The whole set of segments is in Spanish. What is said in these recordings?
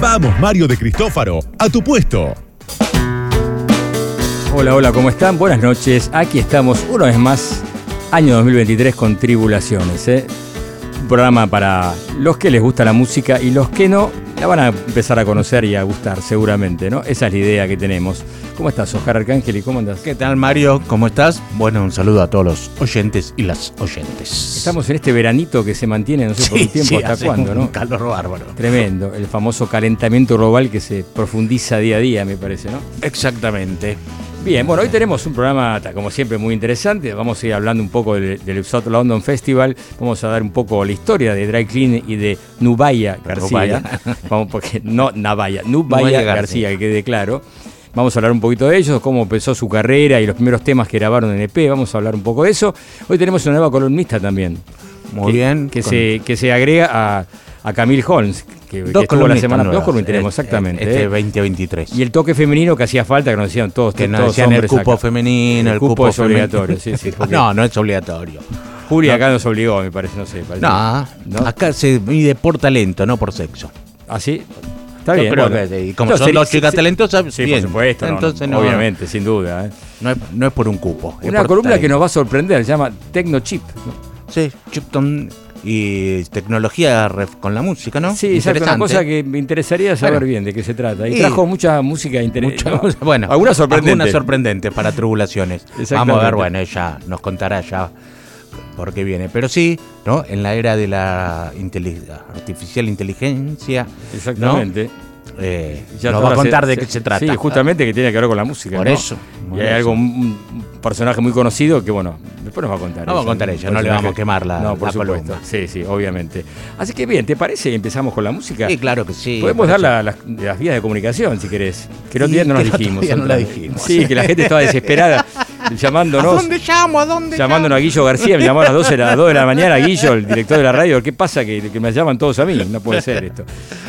Vamos, Mario de Cristófaro, a tu puesto. Hola, hola, ¿cómo están? Buenas noches. Aquí estamos una vez más, año 2023 con Tribulaciones. ¿eh? Programa para los que les gusta la música y los que no, la van a empezar a conocer y a gustar seguramente, ¿no? Esa es la idea que tenemos. ¿Cómo estás, Oscar Arcángel? ¿Y cómo andas? ¿Qué tal, Mario? ¿Cómo estás? Bueno, un saludo a todos los oyentes y las oyentes. Estamos en este veranito que se mantiene, no sé por un tiempo hasta cuándo, ¿no? Un calor bárbaro. Tremendo, el famoso calentamiento global que se profundiza día a día, me parece, ¿no? Exactamente. Bien, bueno, hoy tenemos un programa, como siempre, muy interesante. Vamos a ir hablando un poco del, del South London Festival. Vamos a dar un poco la historia de Dry Clean y de Nubaya García. Vamos, porque no Navaya, Nubaya, Nubaya García, García, que quede claro. Vamos a hablar un poquito de ellos, cómo empezó su carrera y los primeros temas que grabaron en EP. Vamos a hablar un poco de eso. Hoy tenemos una nueva columnista también. Muy que- bien. Que, con- se, que se agrega a, a Camille Holmes, que, que Dos estuvo la semana nuevas, Dos columnistas tenemos, eh, exactamente. Este ¿eh? 2023. Y el toque femenino que hacía falta, que nos decían todos, que nos todos decían el cupo acá. femenino, El el, cupo cupo es obligatorio, sí, sí, No, no es obligatorio. Julia acá nos obligó, me parece, no sé. parece- No, ¿No? acá se mide por talento, no por sexo. ¿Ah, sí? Está bien. creo bueno. que. Y como son dos chicas talentosas, Sí, bien. por supuesto. no, Entonces no, no- obviamente, sin duda. ¿eh? No es, no es por un cupo. Una columna que nos va a sorprender, se llama Tecno Chip. ¿no? Sí, Chipton y tecnología con la música, ¿no? Sí, exacto, una cosa que me interesaría saber Bueno. bien de qué se trata. Y Y- trajo mucha música interesante. bueno, algunas sorprendentes. Algunas sorprendentes para tribulaciones. Exactamente. Vamos a ver, bueno, ella nos contará ya por qué viene. Pero sí, ¿no? En la era de la artificial inteligencia, Exactamente. eh, Ya nos va a contar se- de qué se- se trata. Sí, justamente que tiene que ver con la música. Por ¿no? eso. Y hay eso. algo, personaje muy conocido que, bueno, después nos va a contar. No va a contar ella, no le vamos a quemar la- No, por la supuesto. columna. Sí, sí, obviamente. Así que bien, ¿te parece? Empezamos con la música. Sí, claro que sí. Podemos dar la- las, las vías de comunicación, si querés. Que otro Sí, día no nos dijimos. no la. Sí, que la gente estaba desesperada llamándonos. ¿A dónde llamo? ¿A dónde Llamándonos a Guillo García, me llamó a las 12 de la, 2 de la mañana, Guillo, el director de la radio. ¿Qué pasa? Que, que me llaman todos a mí. No puede ser esto.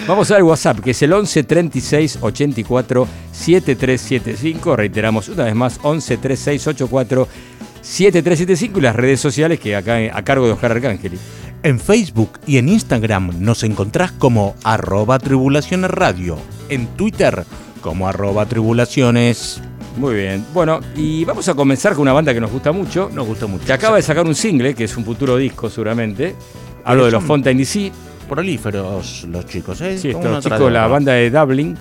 Vamos a ver el WhatsApp, que es el 11 36 84 7375. Reiteramos una vez más, 11 36 84 7375 y las redes sociales que acá a cargo de Oscar Arcángeli. En Facebook y en Instagram nos encontrás como arroba tribulaciones radio. En Twitter como arroba tribulaciones. Muy bien. Bueno, y vamos a comenzar con una banda que nos gusta mucho. Nos gustó mucho. Que acaba de sacar un single, que es un futuro disco seguramente. Hablo de los Fontaine DC. Prolíferos los chicos, ¿eh? Sí, estos chicos, de la banda de Dublin.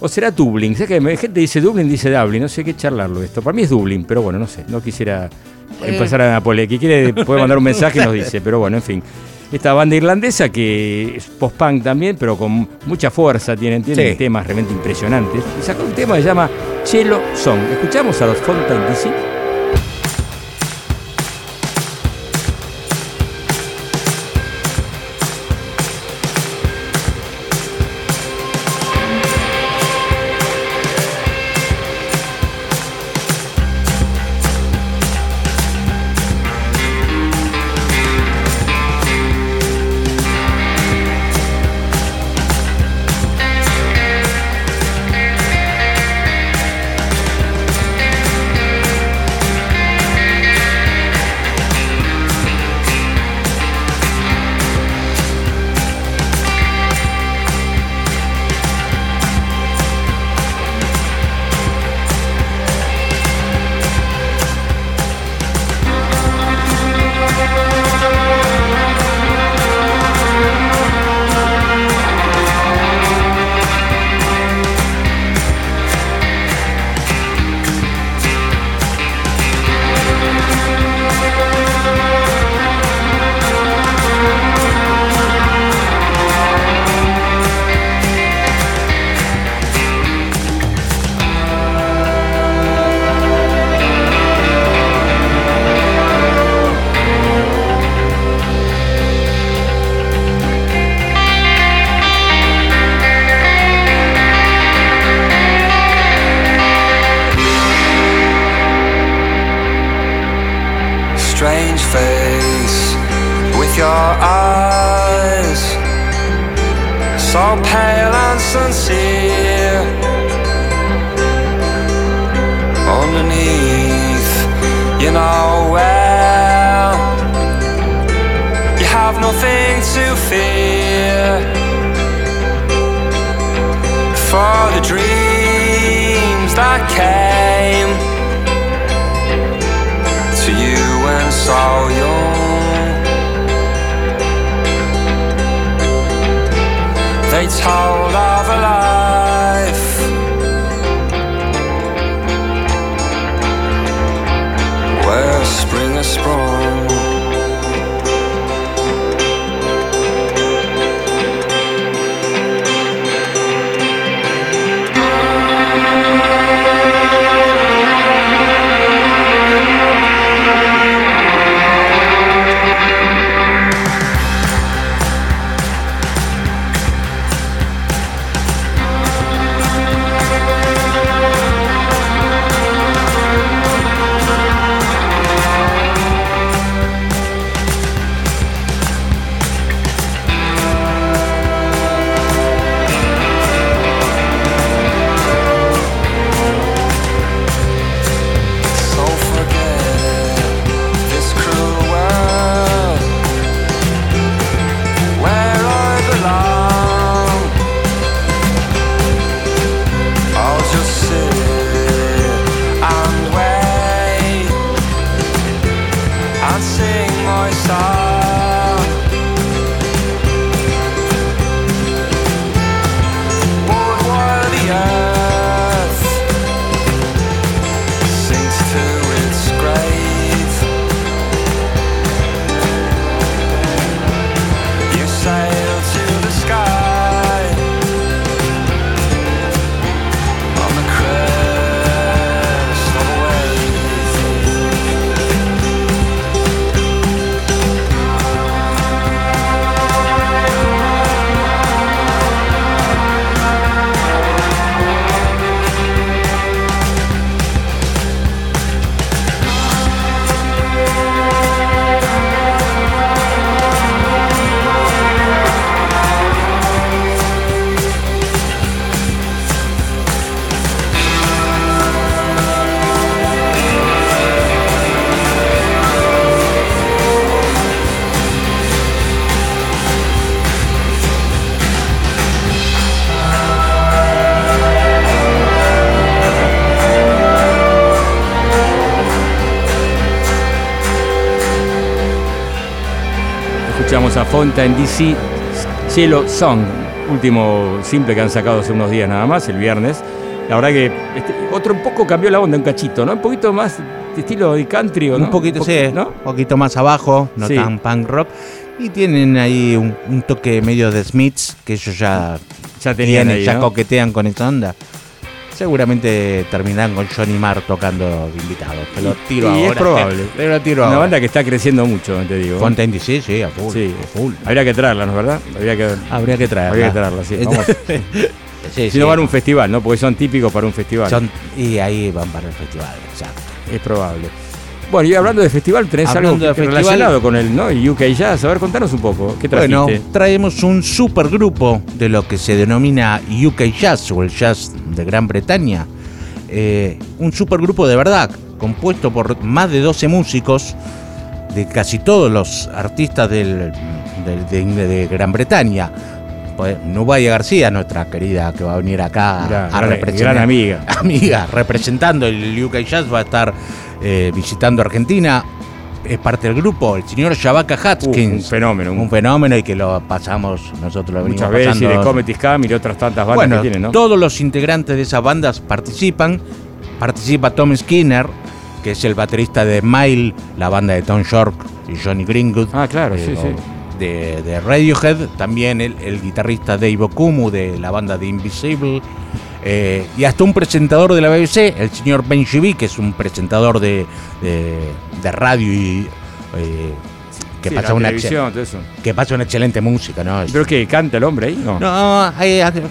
O será Dublin. Sé que gente dice Dublin, dice Dublin. No sé qué charlarlo esto. Para mí es Dublin, pero bueno, no sé. No quisiera Eh. empezar a Napole. Que quiere puede mandar un mensaje y nos dice. Pero bueno, en fin. Esta banda irlandesa que es post-punk también, pero con mucha fuerza, tienen, tienen Sí. temas realmente impresionantes. Y sacó un tema que se llama Chelo Song. Escuchamos a los Fontaine DC. Fontaine DC, Cielo Song, último simple que han sacado hace unos días nada más, el viernes. La verdad que este, otro un poco cambió la onda, un cachito, ¿no? Un poquito más de estilo de country, ¿o ¿no? Un poquito, sí, ¿no? un poquito más abajo, no Sí. tan punk rock. Y tienen ahí un, un toque medio de Smiths, que ellos ya, Ya tenían tienen, ahí, ya ¿no? coquetean con esa onda. Seguramente terminarán con Johnny Marr tocando de invitado. Te lo tiro Y es ahora. probable. Te lo tiro Una ahora. banda que está creciendo mucho, te digo. Fontaine DC, sí, a full. Sí, a full. Habría que traerla, ¿no es verdad? Habría que, Habría que traerla. habría que traerla, sí. Vamos. Sí, si sí. no van a un festival, ¿no? Porque son típicos para un festival. Son- y ahí van para el festival, exacto. Es probable. Bueno, y hablando de festival, tenés Hablando algo festival- relacionado con el ¿no? UK Jazz. A ver, contanos un poco. ¿Qué trajiste? Bueno, traemos un supergrupo de lo que se denomina UK Jazz o el Jazz de Gran Bretaña. Eh, un supergrupo de verdad, compuesto por más de 12 músicos de casi todos los artistas del- del- de, de Gran Bretaña. Pues, Nubaya García, nuestra querida que va a venir acá Gran- a representar. gran amiga. Amiga, representando el UK Jazz, va a estar eh, visitando Argentina. Es parte del grupo, el señor Shabaka Uh, Hatkins. un fenómeno. Un un- fenómeno y que lo pasamos, nosotros lo muchas veces, y pasando. de Comedy Scam y de otras tantas bandas bueno, que tienen, ¿no? todos los integrantes de esas bandas participan. Participa Tom Skinner, que es el baterista de Mile, la banda de Tom York y Johnny Greenwood. Ah, claro, eh, sí, sí. De, de Radiohead, también el, el guitarrista Dave Okumu de la banda de Invisible, eh, y hasta un presentador de la BBC, el señor Ben Shibi, que es un presentador de, de- de radio y eh, que, Sí, pasa una eso. que pasa una excelente música, ¿no? Es- ¿Pero que canta el hombre ahí? No. no, ahí, ahí-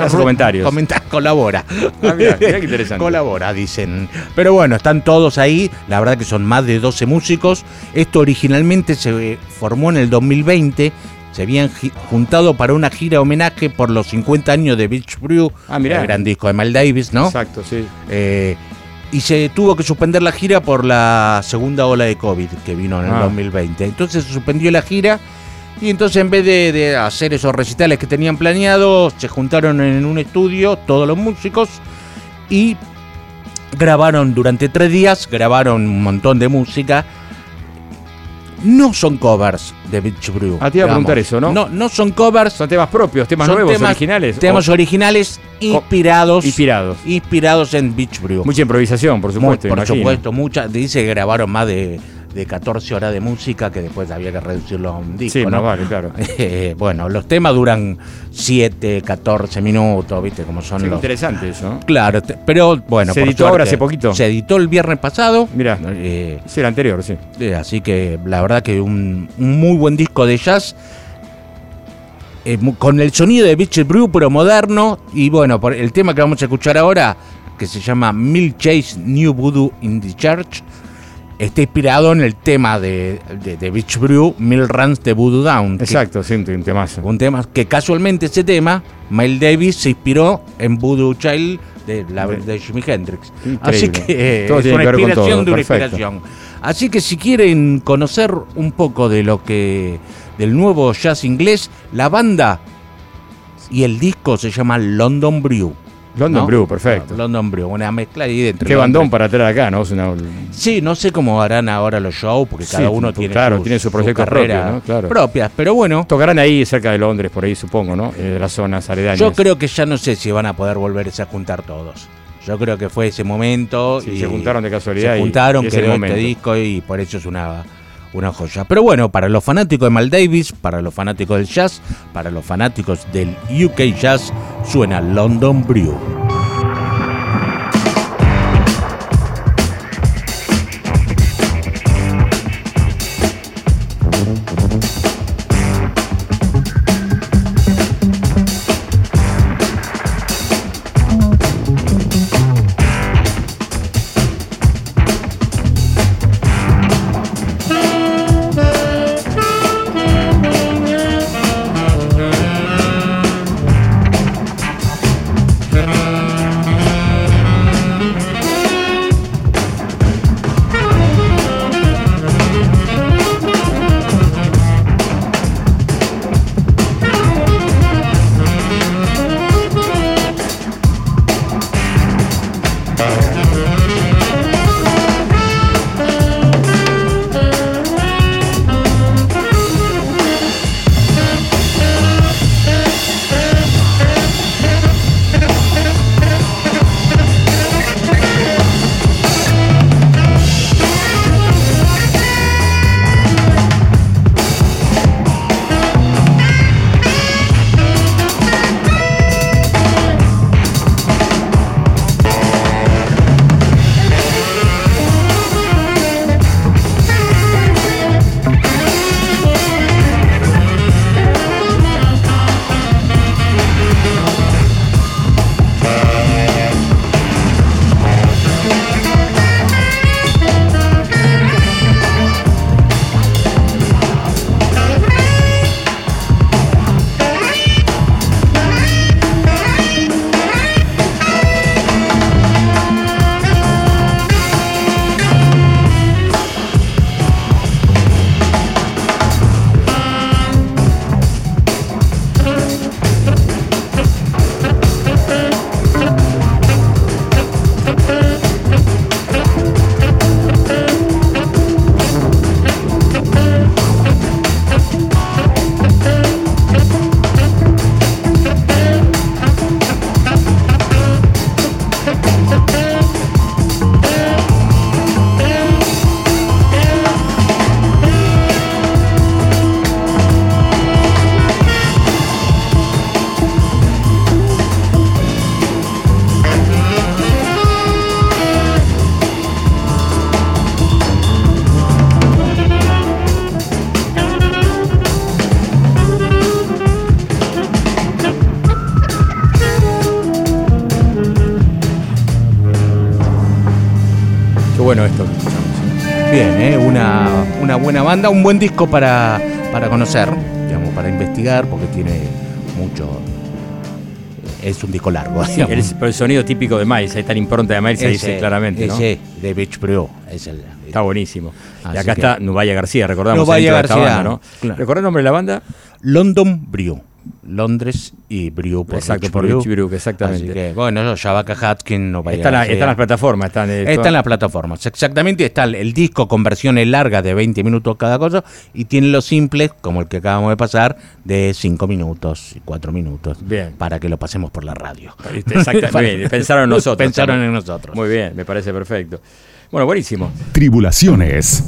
Hace comentarios. comenta- colabora. Ah, mirá, mirá qué interesante. colabora, dicen. Pero bueno, están todos ahí. La verdad que son más de 12 músicos. Esto originalmente se formó en el 2020 se habían juntado para una gira homenaje por los 50 años de Beach Brew, Ah, el gran disco de Miles Davis, ¿no? Exacto, sí. Eh, y se tuvo que suspender la gira por la segunda ola de COVID que vino en el Ah. 2020. Entonces se suspendió la gira y entonces en vez de, de hacer esos recitales que tenían planeados, se juntaron en un estudio todos los músicos y grabaron durante tres días, grabaron un montón de música. No son covers de Beach Brew. Ah, te iba a digamos. preguntar eso, ¿no? No, no son covers, Son temas propios, temas son nuevos, temas- originales. temas o- originales inspirados, inspirados. inspirados en Beach Brew. Mucha improvisación, por Muy- supuesto. por imagino. supuesto, muchas. Dice que grabaron más de, de 14 horas de música que después había que reducirlo a un disco. Sí, ¿no? vale, claro. Eh, bueno, los temas duran 7, 14 minutos, ¿viste? Como son Sí, los. interesante eso. ¿no? Claro, te- pero bueno. ¿Se por editó ahora hace poquito? Se editó el viernes pasado. Mirá. eh, Sí, el anterior, sí. eh, así que la verdad que un, un muy buen disco de jazz. con el sonido de Beach Brew, pero moderno. Y bueno, por el tema que vamos a escuchar ahora, que se llama Mill Chase New Voodoo in the Church, está inspirado en el tema de, de, de Beach Brew, Mill Runs de Voodoo Down. que- Exacto, sí, un temazo. un tema que casualmente ese tema, Miles Davis se inspiró en Voodoo Child de, la, de Jimi Hendrix. Así que eh, Todo es una que inspiración todo, de una perfecto. inspiración. Así que si quieren conocer un poco de lo que del nuevo jazz inglés, la banda y el disco se llama London Brew. London ¿no? Brew, perfecto. London Brew, una mezcla ahí dentro. Qué bandón para traer acá, ¿no? Una- Sí, no sé cómo harán ahora los shows, porque Sí, cada uno tiene, claro, tiene su sus proyecto carreras propio, ¿no? Claro. propias, pero bueno, Tocarán ahí cerca de Londres, por ahí supongo, ¿no? Eh, de las zonas aledañas. Yo creo que ya no sé si van a poder volverse a juntar todos. Yo creo que fue ese momento. Sí, y se juntaron de casualidad Se y- juntaron, y el quedó este disco y por eso es una, una joya. Pero bueno, para los fanáticos de Mal Davis, para los fanáticos del jazz, para los fanáticos del UK Jazz, suena London Brew. Buena banda, un buen disco para, para conocer, digamos, para investigar porque tiene mucho. Es un disco largo. Sí, el, pero el sonido típico de Miles, ahí está la impronta de Miles, se dice claramente, ¿no? ese de Beach Brew. Es el, Está buenísimo. y acá que- está Nubaya García, recordamos. Nubaya García, banda, ¿no? claro. ¿Recordás el nombre de la banda? London Brew. Londres y Brew por Exacto, Beach por Brew. Brew, exactamente. Así que, bueno, Shabaka Hatkin, no vaya Está en la- a ser. está en las plataformas. Están, eh, Está todas- en las plataformas, exactamente. Está el, el disco con versiones largas de 20 minutos cada cosa y tiene los simples, como el que acabamos de pasar, de 5 minutos y 4 minutos. Bien. Para que lo pasemos por la radio. Bien, pensaron en nosotros. Pensaron también. en nosotros. Muy bien, me parece perfecto. Bueno, buenísimo. Tribulaciones.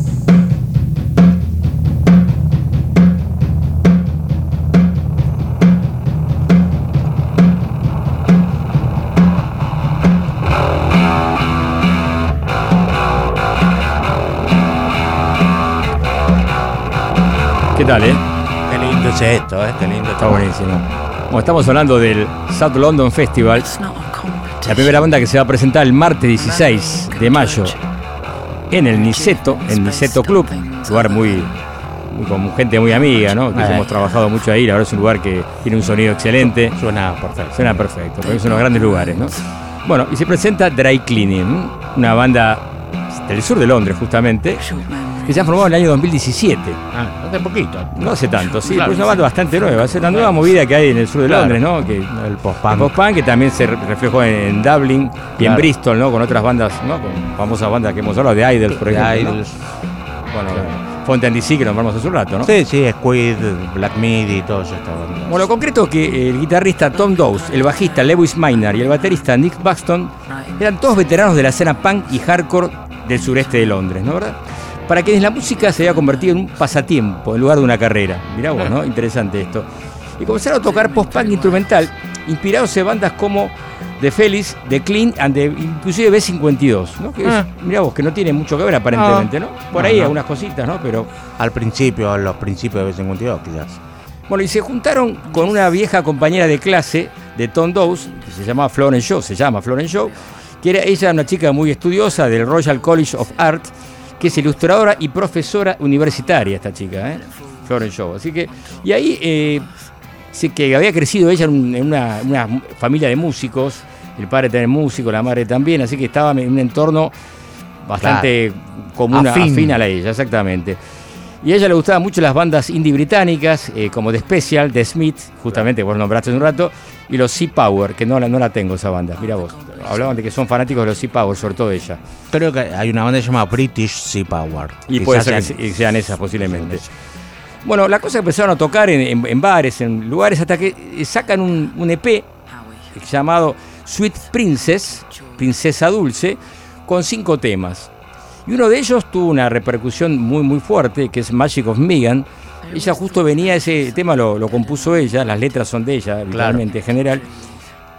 ¿Qué tal, eh? Qué lindo es esto, ¿eh? Qué lindo Está buenísimo. Bueno, estamos hablando del South London Festival, la primera banda que se va a presentar el martes 16 de mayo en el Niceto, en Niceto Club, lugar muy, muy con gente muy amiga, ¿no? Que Eh. hemos trabajado mucho ahí, la verdad es un lugar que tiene un sonido excelente, Suena perfecto. suena perfecto, porque es uno de los grandes lugares, ¿no? Bueno, y se presenta Dry Cleaning, una banda del sur de Londres justamente, que se ha formado en el año 2017. Ah, hace poquito. No hace tanto, sí, Claro. pero es una banda bastante nueva. Es la nueva movida que hay en el sur de Claro. Londres, ¿no? Que, El post-punk. el post-punk que también se re- reflejó en, Dublin y en. Bristol, ¿no? Con otras bandas, ¿no? Con famosas bandas que hemos hablado, de Idols, por De ejemplo. ¿no? Idols. Bueno, Fontaine DC, que nombramos hace un rato, ¿no? Sí, sí, Squid, Black Midi y todo eso. está bueno. Bueno, lo concreto es que el guitarrista Tom Dowes, el bajista Lewis Minor y el baterista Nick Buxton eran todos veteranos de la escena punk y hardcore del sureste de Londres, ¿no verdad? Para quienes la música se había convertido en un pasatiempo en lugar de una carrera. Mirá vos, ¿no? Interesante esto. Y comenzaron a tocar post-punk instrumental, inspirados en bandas como The Feliz, The Clean and the, inclusive B52, ¿no? Que es- Ah. mirá vos, que no tiene mucho que ver aparentemente, ¿no? Por ahí algunas cositas, ¿no? Pero Al principio, a los principios de B52, quizás. Bueno, y se juntaron con una vieja compañera de clase de Tom Dowes, que se llamaba Florence Shaw, se llama Florence Shaw, que era ella una chica muy estudiosa del Royal College of Art, que es ilustradora y profesora universitaria esta chica, ¿eh? Florence Shaw. Así que, y ahí eh, sé que había crecido ella en, un- en una, una familia de músicos, el padre también músico, la madre también, así que estaba en un entorno bastante común, Afín. afín a la ella, exactamente. Y a ella le gustaban mucho las bandas indie británicas, eh, como The Special, The Smith, justamente vos nombraste hace un rato, y los Sea Power, que no la, no la tengo esa banda. Mira vos, hablaban de que son fanáticos de los Sea Power, sobre todo ella. Creo que hay una banda llamada British Sea Power. Y puede ser que sean- se- sean esas posiblemente. Bueno, la cosa que empezaron a tocar en, en- en bares, en lugares, hasta que eh, sacan un, un EP llamado Sweet Princess, Princesa Dulce, con cinco temas. Y uno de ellos tuvo una repercusión muy muy fuerte, que es Magic of Megan. Ella justo venía, ese tema lo, lo compuso ella, las letras son de ella, literalmente en general,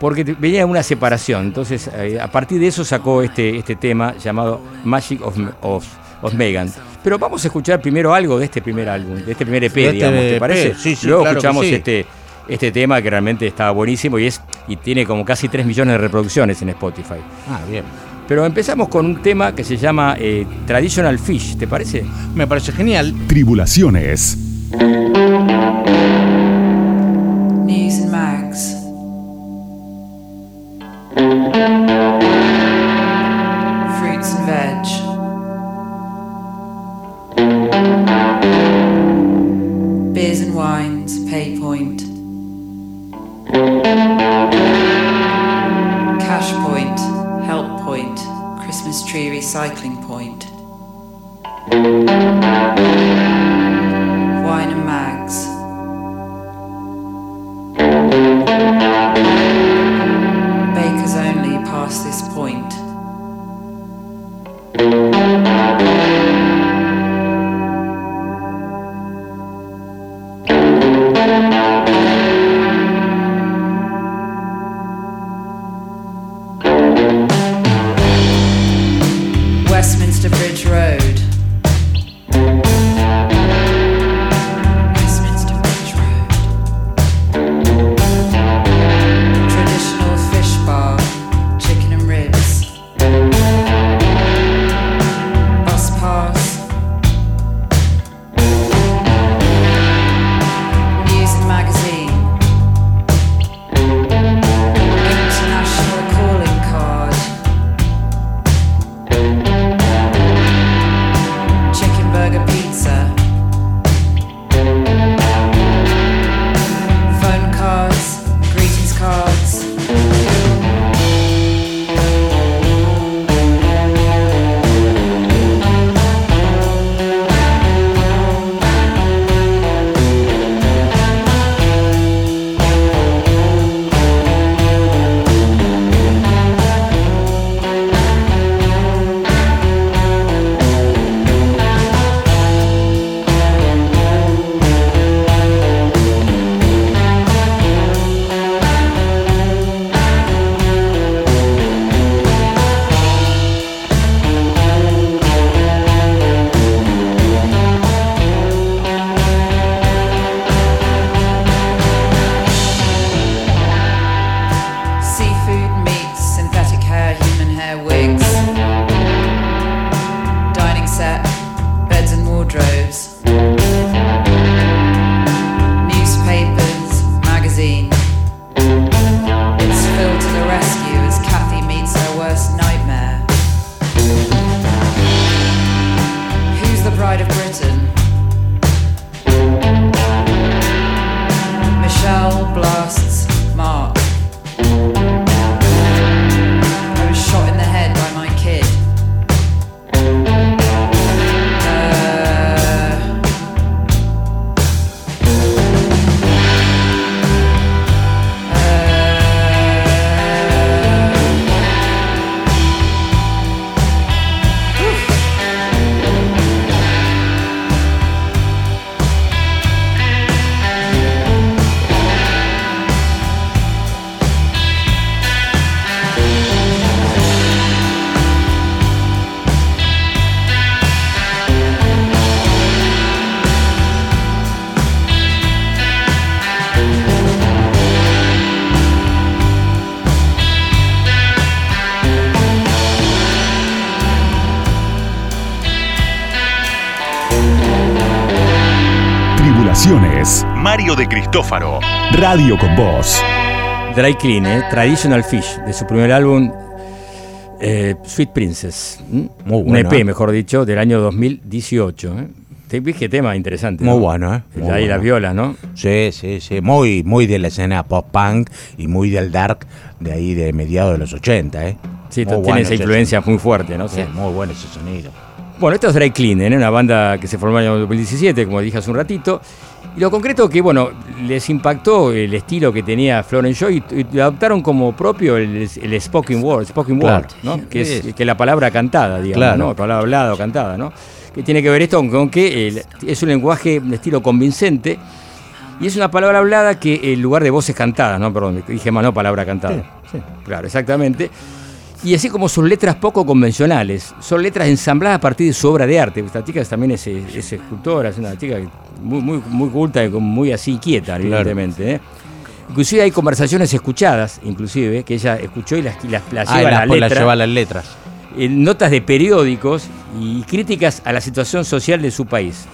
porque venía de una separación. Entonces, eh, a partir de eso sacó este, este tema llamado Magic of, of, of Megan. Pero vamos a escuchar primero algo de este primer álbum, de este primer EP, este digamos, ¿te EP, parece? sí, sí, Luego claro que escuchamos sí. este, este tema que realmente está buenísimo y, es, y tiene como casi 3 millones de reproducciones en Spotify. Ah, bien. Pero empezamos con un tema que se llama eh, Traditional Fish, ¿te parece? Me parece genial. Tribulaciones. News and mags. Fruits and veg. Beers and wines, pay point. Cash point, help point, Christmas tree recycling point. Wine and mags. Past this point. Cristófaro. Radio con Voz. Dry Clean, ¿eh? Traditional Fish, de su primer álbum eh, Sweet Princess. Muy Un bueno, EP, ¿eh? mejor dicho, del año 2018. ¿eh? Te ves qué tema interesante. Muy ¿no? bueno, ¿eh? Muy Ahí bueno. las violas, ¿no? Sí, sí, sí. Muy, muy de la escena pop-punk y muy del dark de ahí de mediados de los 80, ¿eh? Sí, Muy tiene bueno esa influencia muy fuerte, ¿no? Sí, muy bueno ese sonido. Bueno, esto es Dry Clean, ¿eh? una banda que se formó en el año 2017, como dije hace un ratito. Y lo concreto que, bueno, les impactó el estilo que tenía Florence Joy y, y adoptaron como propio el, el spoken word, spoken Claro. word, ¿no? Que es Sí. que la palabra cantada, digamos, Claro. ¿no? Palabra hablada o cantada, ¿no? Que tiene que ver esto con que es un lenguaje, un estilo convincente. Y es una palabra hablada que en lugar de voces cantadas, ¿no? Perdón, dije más, no palabra cantada. Claro, exactamente. Y así como sus letras poco convencionales, son letras ensambladas a partir de su obra de arte. Esta chica también es, es escultora, es una chica muy, muy, muy culta y muy así quieta, evidentemente. ¿eh? Inclusive hay conversaciones escuchadas, inclusive, que ella escuchó y las, las, las Ah, lleva la letra lleva las letras. en notas de periódicos y críticas a la situación social de su país.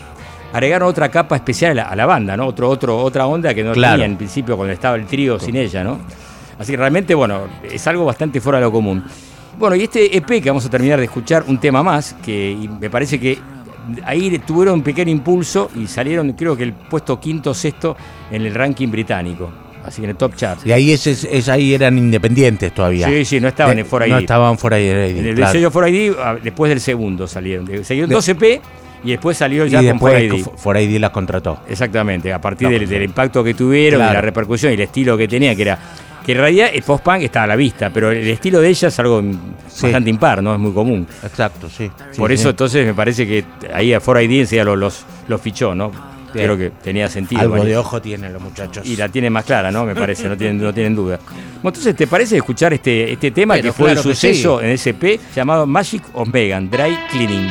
Agregaron otra capa especial a la, a la banda, ¿no? Otro, otro, otra onda que no Claro. tenía en principio cuando estaba el trío sin ella, ¿no? Así que realmente, bueno, es algo bastante fuera de lo común. Bueno, y este EP que vamos a terminar de escuchar, un tema más, que y me parece que ahí tuvieron un pequeño impulso y salieron, creo que el puesto quinto o sexto en el ranking británico. Así que en el top chart. Y ahí, es, es- ahí eran independientes todavía. Sí, sí, no estaban Eh, en 4ID. No estaban fuera de En el claro. sello 4ID, ah, después del segundo salieron. De- Salieron De- 12P y después salió Y ya con después 4ID. 4ID las contrató. Exactamente, a partir No, del, del impacto que tuvieron, Claro. de la repercusión y el estilo que tenía, que era. Que en realidad el post-punk está a la vista, pero el estilo de ella es algo Sí. bastante impar, ¿no? Es muy común. Exacto, sí. Por Sí, eso, sí. entonces, me parece que ahí a 4ID enseguida los, los, los fichó, ¿no? Creo que tenía sentido. Algo ¿vale? de ojo tienen los muchachos. Y la tiene más clara, ¿no? Me parece, no tienen, no tienen duda. Bueno, entonces, ¿te parece escuchar este, este tema Pero que fue claro el suceso en SP llamado Magic of Megan, Dry Cleaning?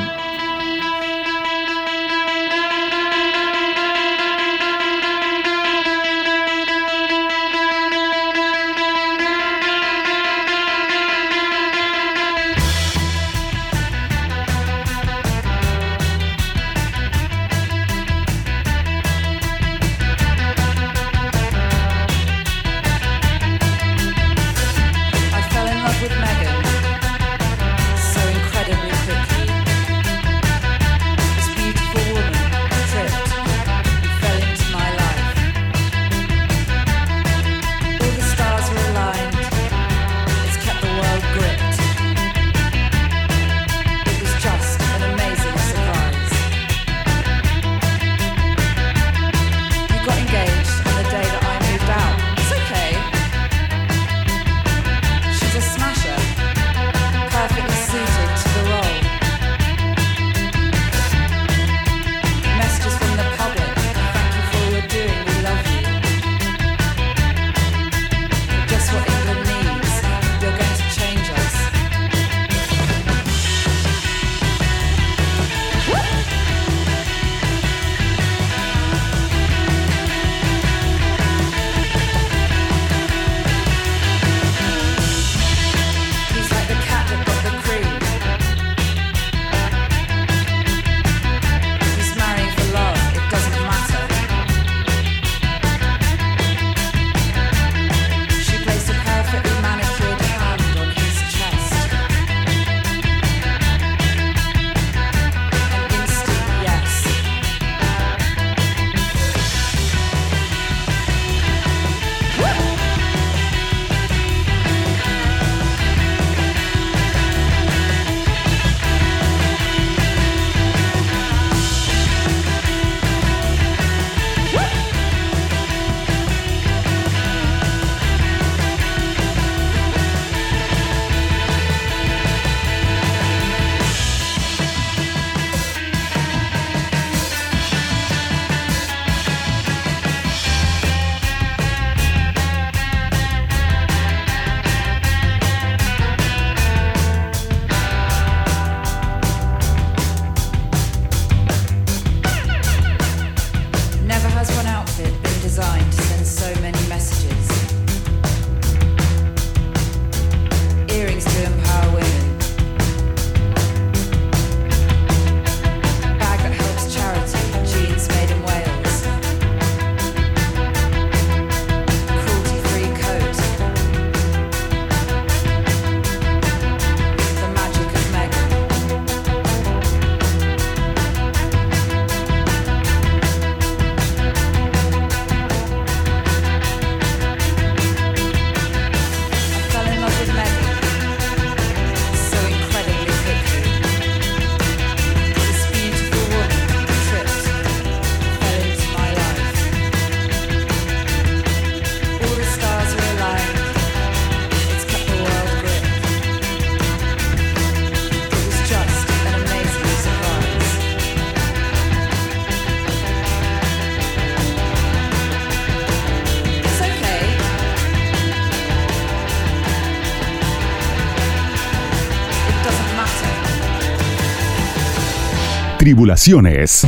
Tribulaciones.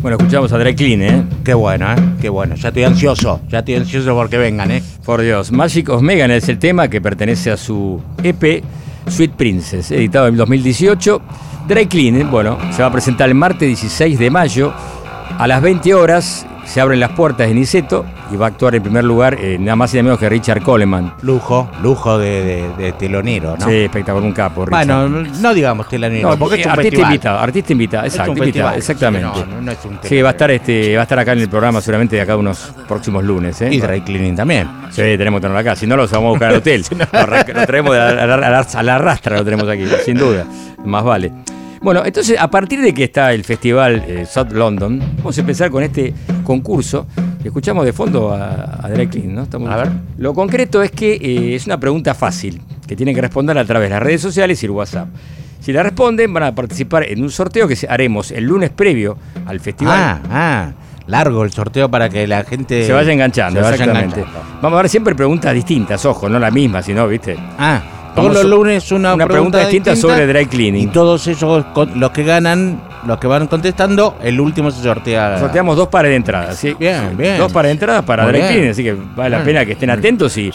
Bueno, escuchamos a Drake Clean, ¿eh? Qué bueno, ¿eh? Qué bueno. Ya estoy ansioso. Ya estoy ansioso porque vengan, ¿eh? Por Dios. Magic of Megan es el tema que pertenece a su EP Sweet Princess, editado en 2018. Drake Clean, ¿eh? bueno, se va a presentar el martes 16 de mayo a las 20 horas. Se abren las puertas de Niceto y va a actuar en primer lugar eh, nada más y nada menos que Richard Coleman. Lujo, lujo de, de- de telonero, ¿no? Sí, espectacular, un capo. Richard. Bueno, no digamos telonero, No, porque es un artista festival. invitado, artista invitado, exacto, un invitado, festival, exactamente. sí, no, no es un Sí, va a estar este, va a estar acá en el programa seguramente de acá unos próximos lunes, ¿eh? Y dry cleaning también. Sí, tenemos que tenerlo acá. Si no, los vamos a buscar al hotel. Lo traemos a la, a la- a la rastra, lo tenemos aquí, sin duda. Más vale. Bueno, entonces, a partir de que está el festival eh, South London, vamos a empezar con este concurso. Escuchamos de fondo a, a Drake Clean, ¿no? Estamos- A ver. Lo concreto es que eh, es una pregunta fácil, que tienen que responder a través de las redes sociales y el WhatsApp. Si la responden, van a participar en un sorteo que haremos el lunes previo al festival. Ah, ah. Largo el sorteo para que la gente Se vaya enganchando, se vaya exactamente. enganchando. Vamos a ver siempre preguntas distintas, ojo, no la misma, sino, ¿viste? Ah, Vamos todos los lunes una, una pregunta distinta sobre dry cleaning. Y todos esos, los que ganan, los que van contestando, el último se sortea. Sorteamos dos pares de entradas, ¿sí? Bien, bien. Dos pares de entradas para bien. Cleaning, así que vale la pena que estén atentos y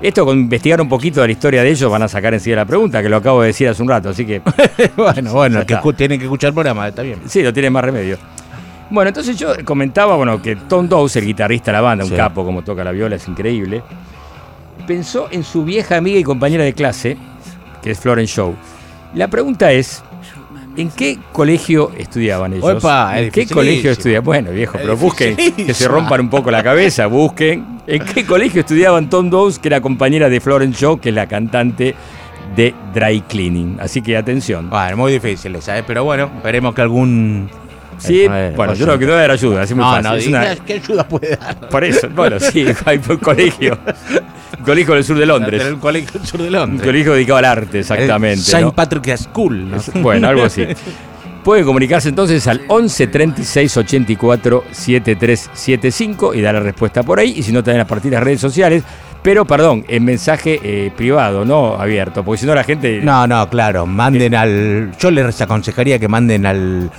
esto con investigar un poquito de la historia de ellos van a sacar enseguida la pregunta, que lo acabo de decir hace un rato, así que bueno, bueno, el que tienen que escuchar el programa, está bien. sí, no tiene más remedio. Bueno, entonces yo comentaba, bueno, que Tom Dowes, el guitarrista de la banda, un capo como toca la viola, es increíble, pensó en su vieja amiga y compañera de clase, que es Florence Shaw. La pregunta es, ¿en qué colegio estudiaban ellos? Opa, ¿En qué colegio estudiaban? Bueno, viejo, pero busquen, que se rompan un poco la cabeza, busquen. ¿En qué colegio estudiaban Tom Dowes, que era compañera de Florence Shaw, que es la cantante de Dry Cleaning? Así que atención. Bueno, muy difícil, ¿sabes? Pero bueno, esperemos que algún. Sí, Eh, bueno, yo lo que no voy a dar ayuda, así muy No, fácil. no, una- ¿qué ayuda puede dar? Por eso, bueno, sí, hay un colegio. Un colegio del sur de Londres. un colegio del sur de Un Londres. colegio dedicado al arte, exactamente. Saint ¿no? Patrick's School, Bueno, algo así. Puede comunicarse entonces al 11 36 84 7375 y dar la respuesta por ahí. Y si no, también a partir de las redes sociales. Pero, perdón, en mensaje eh, privado, no abierto. Porque si no, la gente. No, no, claro, manden al. Yo les aconsejaría que manden al.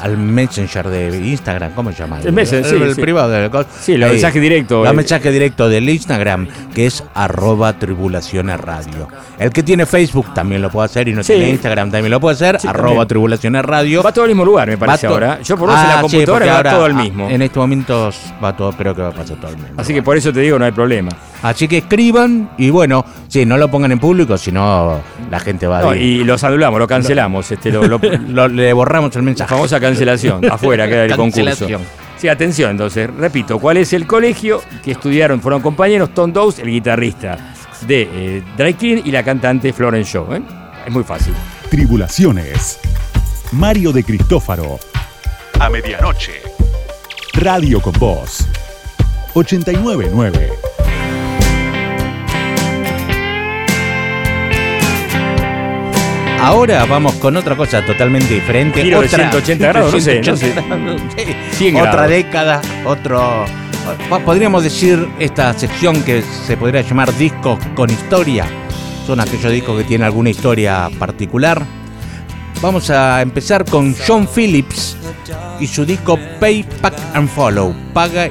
al Messenger de Instagram, ¿cómo se llama? El Messenger, sí, el sí. privado del Sí, los Ahí. mensajes directos, Los eh. mensajes directos del Instagram, que es arroba tribulaciones radio. El que tiene Facebook también lo puede hacer y no Sí. tiene Instagram también lo puede hacer, arroba tribulaciones radio. Va todo al mismo lugar, me parece to- ahora. Yo por lo menos en Ah, la sí, computadora porque va ahora, todo al ah, mismo. En estos momentos va todo, creo que va a pasar todo al mismo. Así que por eso te digo, no hay problema. Así que escriban y bueno, sí, no lo pongan en público, si no la gente va a No, y lo anulamos, lo cancelamos. Este, lo, lo- Lo- le borramos el La mensaje. famosa cancelación, afuera queda el concurso. Sí, atención, entonces, repito, ¿cuál es el colegio que estudiaron? Fueron compañeros Tom Dowes, el guitarrista de eh, Dry Clean y la cantante Florence Shaw. ¿eh? Es muy fácil. Tribulaciones. Mario de Cristófaro. A medianoche. Radio con Voz. 899. Ahora vamos con otra cosa totalmente diferente. Giro de otra, 180 grados, no sé, no sé. 180 grados, sí. 100 Otra grados. década, otro. po- Podríamos decir esta sección que se podría llamar discos con historia. Son aquellos discos que tienen alguna historia particular. Vamos a empezar con John Phillips y su disco Pay, Pack and Follow. Paga,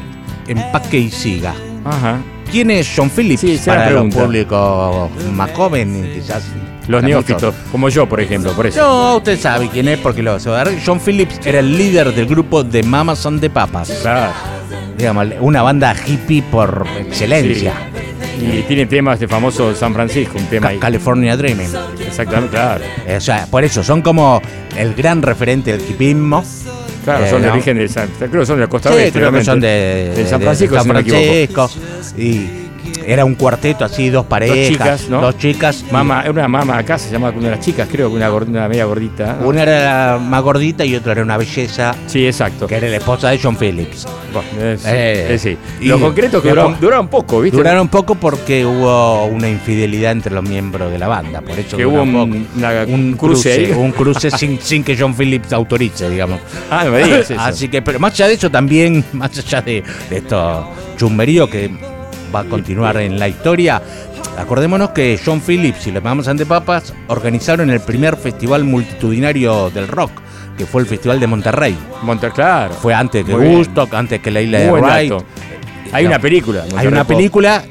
empaque y siga. Ajá. ¿Quién es John Phillips? Sí, para el público más joven, quizás. Los neófitos, como yo, por ejemplo, por eso. No, usted sabe quién es porque lo va a. John Phillips era el líder del grupo de Mamas and the Papas. Claro. Digamos, una banda hippie por excelencia. Y tiene temas de famoso San Francisco, un tema Ca- ahí. California Dreaming. Exactamente, claro. Eh, O sea, por eso, son como el gran referente del hippismo. Claro, Eh, son de ¿no? origen de San, creo que son de la costa Sí, oeste, creo que son de, de San de- Francisco, de si San no me equivoco. Francisco. Y era un cuarteto así, dos parejas. chicas, ¿no? Dos chicas. Mamá, era una mamá acá, se llama una de las chicas, creo que una, media gordita. ¿no? Una era la más gordita y otra era una belleza, Sí, exacto. que era la esposa de John Phillips. Bueno, es- Eh, sí. Lo concreto es que duraron, duraron poco, ¿viste? Duraron poco porque hubo una infidelidad entre los miembros de la banda, por eso Que hubo un- poco. una- un cruce cruce, un cruce sin, sin que John Phillips autorice, digamos. Ah, no me digas eso. Así que, pero más allá de eso también, más allá de, de esto chumberío que va a continuar en la historia, acordémonos que John Phillips y los Mamas and the Papas organizaron el primer festival multitudinario del rock, que fue el Festival de Monterrey. Monter, claro. Fue antes bien. Woodstock, antes que la isla de Wright. Hay una película. Hay Monterrey una película,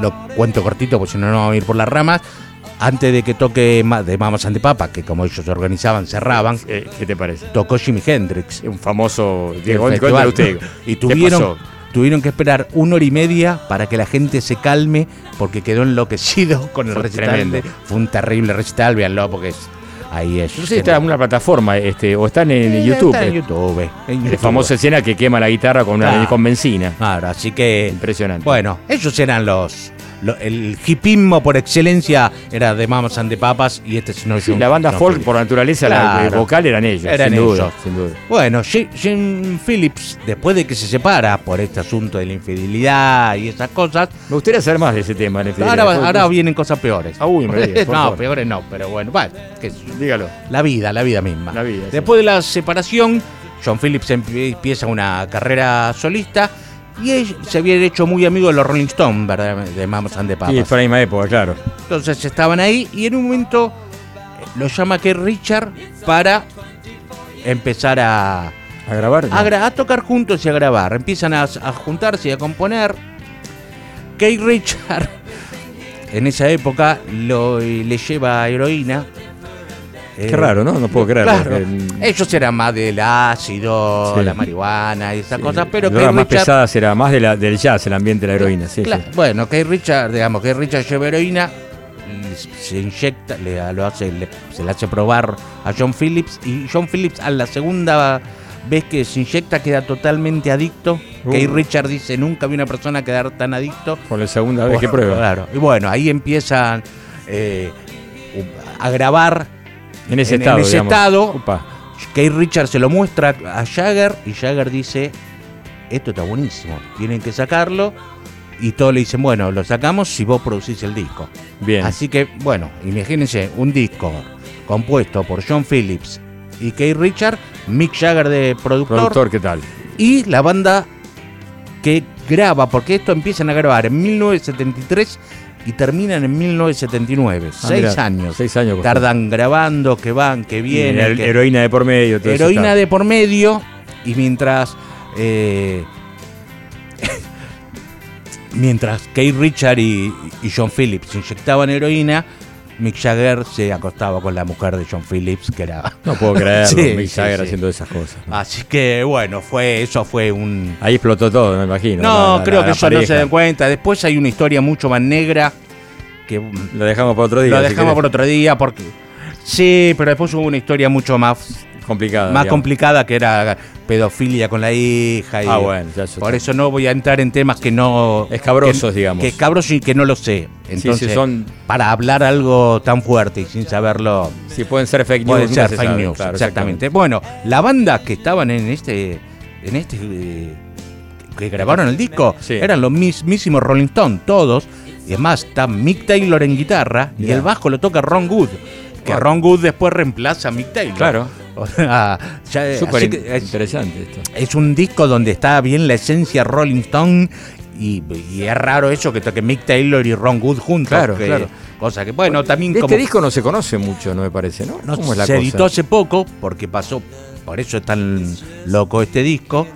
lo cuento cortito porque si no, no vamos a ir por las ramas. Antes de que toque de Mamas and the Papas, que como ellos organizaban, cerraban, Eh, ¿Qué te parece? tocó Jimi Hendrix. Un famoso. Diego, usted. Y ¿Qué tuvieron, pasó? Tuvieron que esperar una hora y media para que la gente se calme porque quedó enloquecido con el Fue recital. tremendo. Fue un terrible recital, véanlo porque es, ahí es. No sé si está en una plataforma este, o están en YouTube. Está en eh. YouTube. en La YouTube. famosa escena que quema la guitarra con, una, Claro. con benzina. Claro, así que. Impresionante. Bueno, ellos eran los. Lo- el hipismo por excelencia era de Mamas and the Papas y este es no Sí, la banda folk, Phillips. por naturaleza, la el vocal eran ellos. Eran sin duda, ellos. sin duda. Bueno, Jim, Phillips, después de que se separa por este asunto de la infidelidad y esas cosas, Me gustaría saber más de ese tema. la ahora, ahora vienen cosas peores. Ah, uy, me digas, no, favor. peores no, pero bueno, bueno, qué. Dígalo. la vida, la vida misma. La vida, sí. Después de la separación, John Phillips empie- empieza una carrera solista y él se había hecho muy amigo de los Rolling Stones, ¿verdad? De Mamas and the Papas. Sí, fue la misma época, claro. Entonces estaban ahí y en un momento eh, lo llama Keith Richard para empezar a, ¿A grabar? a, gra- a tocar juntos y a grabar. Empiezan a, a juntarse y a componer. Keith Richard en esa época lo, le lleva heroína. Qué Eh, raro, ¿no? No puedo creerlo. Claro. porque- Ellos eran más del ácido, Sí. la marihuana y esas Sí, cosas, pero Keith más pesadas era más de la, del jazz, el ambiente de la heroína. Sí. Bueno, que Richard, digamos, que Richard lleva heroína, se inyecta, le, lo hace, le- se le hace probar a John Phillips y John Phillips a la segunda vez que se inyecta queda totalmente adicto. Uh. Que Richard dice, nunca vi una persona quedar tan adicto. Con la segunda vez que prueba. Claro. Y bueno, ahí empiezan eh, a grabar En ese en- en estado. ese estado. Kate Richard se lo muestra a Jagger y Jagger dice, esto está buenísimo, tienen que sacarlo. Y todos le dicen, bueno, lo sacamos si vos producís el disco. Bien. Así que, bueno, imagínense un disco compuesto por John Phillips y Kate Richard, Mick Jagger de productor, Productor, ¿qué tal? y la banda que graba, porque esto empiezan a grabar en 1973 y terminan en 1979. Ah, seis mirá, años. Seis años. Tardan grabando, que van, que vienen. que- Heroína de por medio. todo heroína de por medio y mientras eh, mientras Kate Richard y, y John Phillips inyectaban heroína Mick Jagger se acostaba con la mujer de John Phillips que era No puedo creerlo. Sí, Mick Jagger sí. haciendo esas cosas. así que bueno fue eso fue un Ahí explotó todo, me imagino. no la- la- creo la que eso no se den cuenta después hay una historia mucho más negra que Lo dejamos para otro día. lo si dejamos querés. por otro día porque sí pero después hubo una historia mucho más Complicado. más digamos. complicada que era pedofilia con la hija. Y Ah, bueno, ya eso Por está. eso no voy a entrar en temas que no. Escabrosos, que- digamos. Que escabrosos y que no lo sé. Entonces, sí, son. para hablar algo tan fuerte y sin saberlo, Si pueden ser fake news. puede nunca ser se fake sabe, news. claro, exactamente. Bueno, la banda que estaban en este. En este. eh, que grabaron el disco Sí. eran los mismísimos Rolling Stones, todos. Y además está Mick Taylor en guitarra y el bajo lo toca Ron Wood. Que. Ron Wood después reemplaza a Mick Taylor. Claro. O sea, ya- así Súper que es- interesante esto. es un disco donde está bien la esencia Rolling Stone y, y es raro eso que toque Mick Taylor y Ron Wood juntos. Claro, que- claro. Cosa que, bueno, también como este disco no se conoce mucho, no me parece, ¿no? no, ¿Cómo es la se cosa? editó hace poco porque pasó, por eso es tan loco este disco,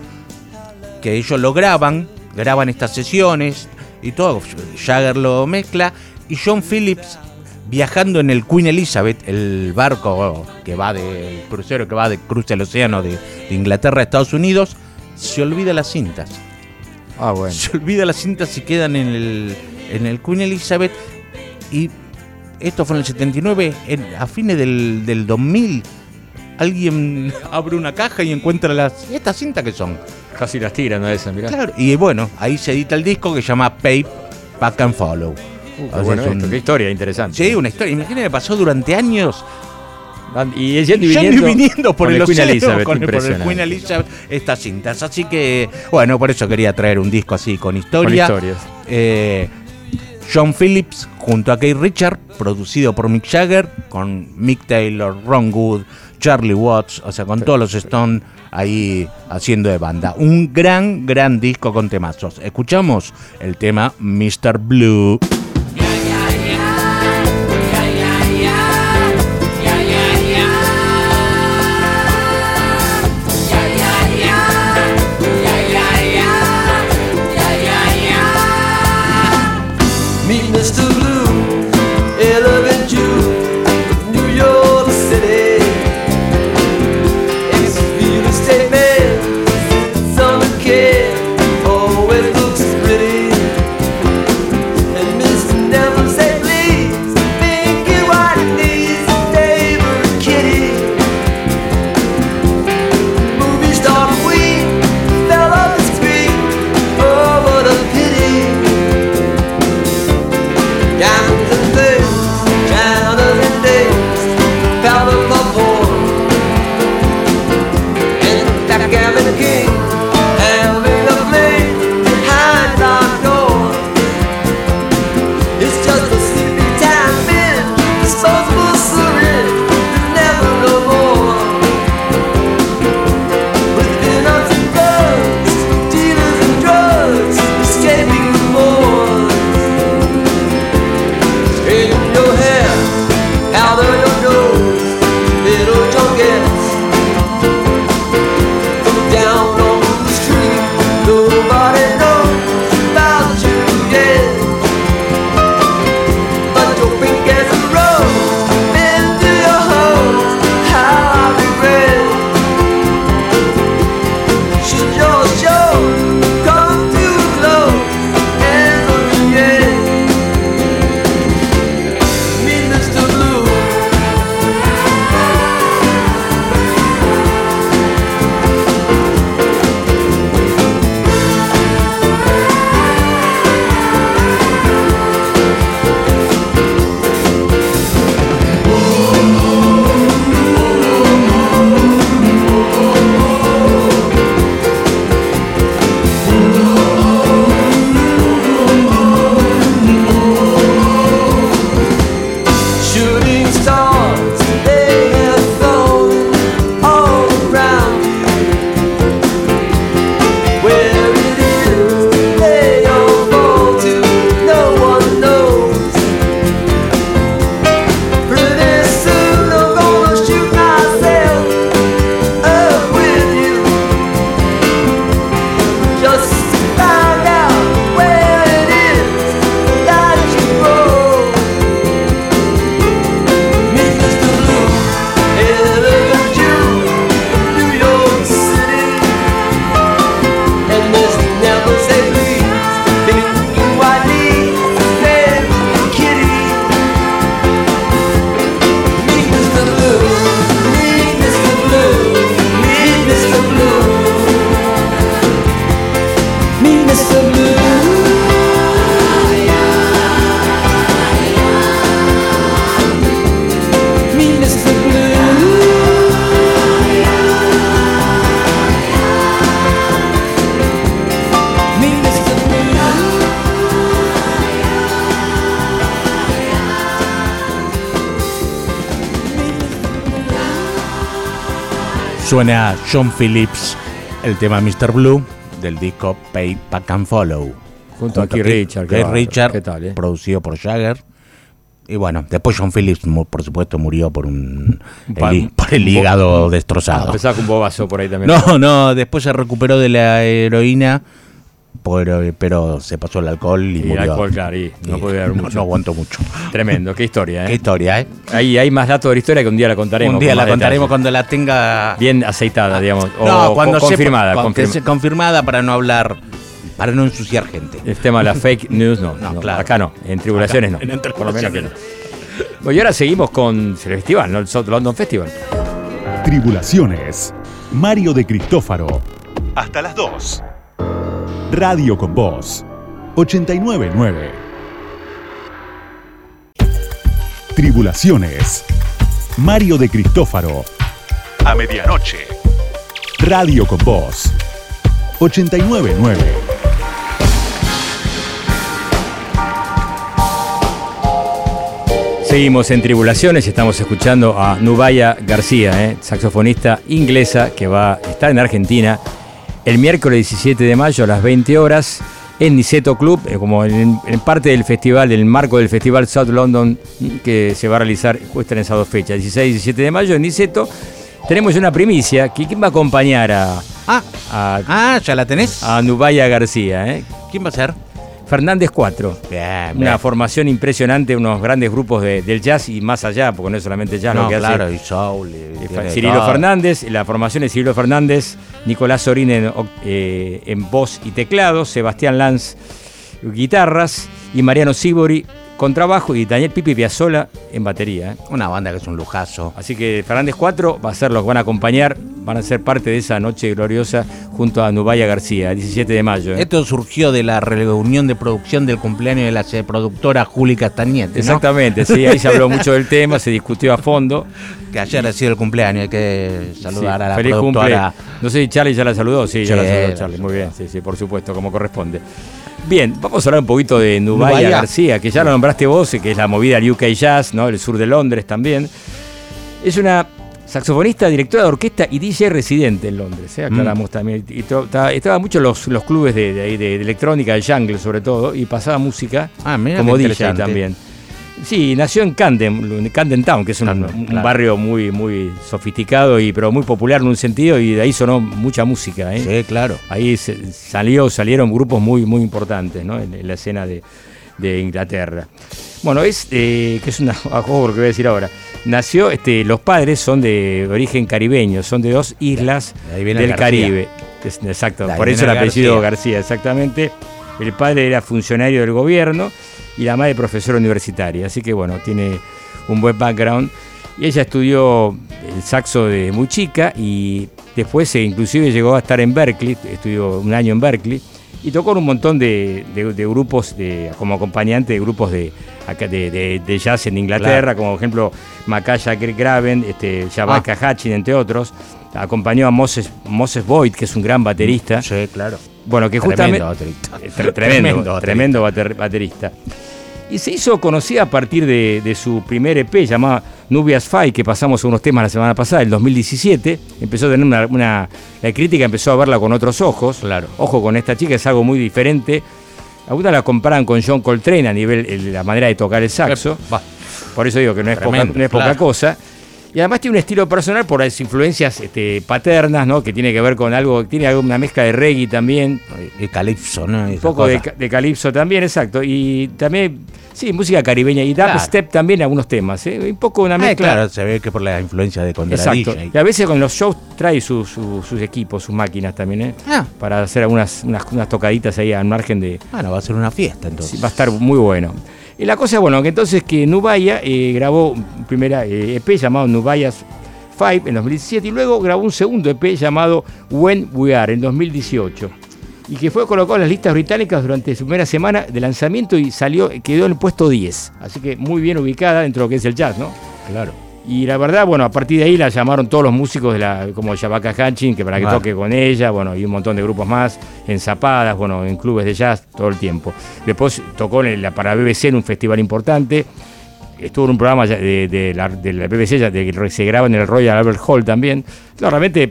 que ellos lo graban, graban estas sesiones y todo. Jagger lo mezcla y John Phillips viajando en el Queen Elizabeth, el barco que va del crucero que va de cruce el océano de, de Inglaterra a Estados Unidos, se olvida las cintas. Ah, bueno. Se olvida las cintas y quedan en el, en el Queen Elizabeth. Y esto fue en el 79, en- a fines del, del 2000, alguien abre una caja y encuentra las. ¿y ¿Estas cintas que son? Casi las tiran a esas, mirá. Claro. Y bueno, ahí se edita el disco que se llama Pape, Pack and Follow. Uh, bueno es un- esto, qué historia interesante. Sí, una historia. Imagínate, me pasó durante años. Y yendo y yendo viniendo, por con el, Queen Elizabeth, con el- por el. Queen Elizabeth, estas cintas. Así que, bueno, por eso quería traer un disco así con Con historia. historias. Eh, John Phillips junto a Keith Richard, producido por Mick Jagger, con Mick Taylor, Ron Wood, Charlie Watts, o sea, con todos los Stones ahí haciendo de banda. Un gran, gran disco con temazos. Escuchamos el tema Mr. Blue. Suena John Phillips, el tema Mr. Blue del disco Pay Pack and Follow. Junto a Keith Richard, Keith. Richard, ¿Qué tal, eh? producido por Jagger. Y bueno, después John Phillips, por supuesto, murió por un el por el hígado Ah, destrozado. pensaba que un bobazo por ahí también. No, no, después se recuperó de la heroína, pero, pero se pasó el alcohol y, Y el murió. alcohol, claro, y no podía haber no, mucho. no aguantó mucho. Tremendo, qué historia, Qué ¿eh? historia, ¿eh? Ahí hay más datos de la historia que un día la contaremos. un día con la contaremos detalle. cuando la tenga Bien aceitada, digamos. O no, cuando co- confirmada. confirma- confirmada para no hablar, para no ensuciar gente. El tema de la fake news, no. No, no, claro. Acá no, en tribulaciones Acá, no. en Por lo menos que no. Bueno, y ahora seguimos con el festival, ¿no? El South London Festival. Tribulaciones. Mario de Cristófaro. Hasta las 2. Radio con Voz. 899. Tribulaciones. Mario de Cristófaro. A medianoche. Radio con Voz. 899. Seguimos en Tribulaciones estamos escuchando a Nubaya García, ¿eh? saxofonista inglesa que va a estar en Argentina el miércoles 17 de mayo a las 20 horas en Niceto Club, eh, como en, en parte del festival, en el marco del festival South London que se va a realizar justo en esas dos fechas, 16 y 17 de mayo en Niceto. Tenemos una primicia, que ¿quién va a acompañar a, Ah, a, ah, ¿ya la tenés? a Nubaya García? ¿eh? ¿Quién va a ser? Fernández 4. Bien, Una formación impresionante, unos grandes grupos de- del jazz y más allá, porque no es solamente jazz No, lo que claro, hace. y soul. y eh, Cirilo todo. Fernández, la formación es Cirilo Fernández, Nicolás Sorín en, eh, en voz y teclado, Sebastián Lanz guitarras y Mariano Sibori contrabajo y Daniel Pipi Piazzola en batería. ¿eh? Una banda que es un lujazo. Así que Fernández 4 va a ser los que van a acompañar, van a ser parte de esa noche gloriosa junto a Nubaya García, el 17 de mayo. ¿eh? Esto surgió de la reunión de producción del cumpleaños de la productora Juli Castañete, ¿no? Exactamente, sí, ahí se habló mucho del tema, se discutió a fondo. Que ayer ha sido el cumpleaños, hay que saludar Sí, a la feliz productora. cumple. No sé si Charlie ya la saludó, sí, ya Sí, la saludó Charlie, muy bien, sí, sí, por supuesto, como corresponde. Bien, vamos a hablar un poquito de Nubaya, Nubaya. García, que ya lo nombraste vos, que es la movida del UK Jazz, ¿no? El sur de Londres también. Es una saxofonista, directora de orquesta y DJ residente en Londres, ¿eh? aclaramos Mm. también. Y estaba mucho los, los clubes de, de, de- de electrónica, de jungle sobre todo, y pasaba música Ah, como DJ también. Sí, nació en Camden, en Camden Town, que es un, Camden, un claro. barrio muy, muy sofisticado y pero muy popular en un sentido, y de ahí sonó mucha música. ¿eh? Sí, claro. Ahí se- salió, salieron grupos muy, muy importantes ¿no? en, en la escena de, de Inglaterra. Bueno, es eh, que es una ojo lo que voy a decir ahora. Nació, este, los padres son de origen caribeño, son de dos islas De del García. Caribe. Es- exacto, por eso el apellido García. García, exactamente. El padre era funcionario del gobierno y la madre profesora universitaria, así que bueno, tiene un buen background. Y ella estudió el saxo de muy chica y después eh, inclusive llegó a estar en Berkeley, estudió un año en Berkeley y tocó en un montón de, de- de grupos de, como acompañante de grupos de, jazz en Inglaterra, como por ejemplo Macaya Graven, este, Shabaka Hatchin, entre otros. Acompañó a Moses, Moses Boyd, que es un gran baterista. Sí, claro. Bueno, que justamente. Tremendo baterista. Eh, tre- tremendo, baterista. tremendo bater- baterista. Y se hizo conocida a partir de, de su primer EP llamada Nubias Five, que pasamos unos temas la semana pasada, el 2017. Empezó a tener una, una- La crítica empezó a verla con otros ojos. Claro. Ojo con esta chica, es algo muy diferente. Algunas la comparan con John Coltrane a nivel de la manera de tocar el saxo. Por eso digo que no es, poca, Tremendo, no es poca claro. cosa. Y además tiene un estilo personal por las influencias este, paternas, ¿no? Que tiene que ver con algo, tiene algo- una mezcla de reggae también, Y Calypso, ¿no? un poco de, ca- de calipso también, exacto. Y también, sí, música caribeña y Claro. dubstep también algunos temas, ¿eh? Un poco una mezcla. claro, se ve que por la influencia de Exacto. Y a veces con los shows trae sus- sus- sus equipos, sus máquinas también, ¿eh? Ah, Para hacer algunas unas, unas tocaditas ahí al margen de, bueno, va a ser una fiesta entonces. Sí, va a estar muy bueno. Y la cosa bueno, que entonces que Nubaya eh, grabó un primera eh, EP llamado Nubayas 5 en 2017 y luego grabó un segundo EP llamado When We Are en 2018 y que fue colocado en las listas británicas durante su primera semana de lanzamiento y salió, quedó en el puesto 10. Así que muy bien ubicada dentro de lo que es el jazz, ¿no? Claro. Y la verdad, bueno, a partir de ahí la llamaron todos los músicos de la, como Shabaka Hatchin, que para que toque con ella, bueno, y un montón de grupos más, en zapadas, bueno, en clubes de jazz, todo el tiempo. Después tocó en la, para BBC en un festival importante, estuvo en un programa de, de la, de la BBC, que se graba en el Royal Albert Hall también. No, realmente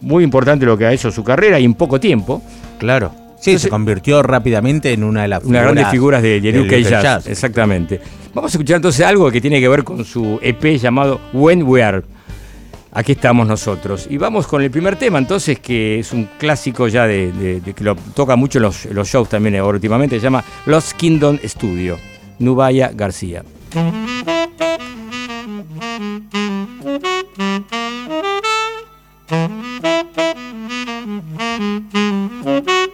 muy importante lo que ha hecho su carrera y en poco tiempo. Claro. Sí, Entonces- se convirtió rápidamente en una de las Una grandes figuras de, del UK Jazz. Exactamente. Vamos a escuchar entonces algo que tiene que ver con su EP llamado When We Are. Aquí estamos nosotros. Y vamos con el primer tema, entonces, que es un clásico ya de, de- de que lo toca mucho en los, los shows también ahora últimamente, se llama Lost Kingdom Studio. Nubaya García.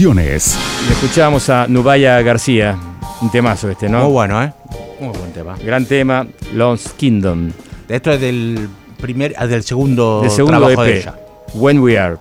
Tribulaciones. Le escuchábamos a Nubaya García, un temazo este, ¿no? Muy bueno, ¿eh? Muy buen tema. Gran tema, Lost Kingdom. Esto es del primer, ah, del segundo, del segundo trabajo de EP, ella. When We Are.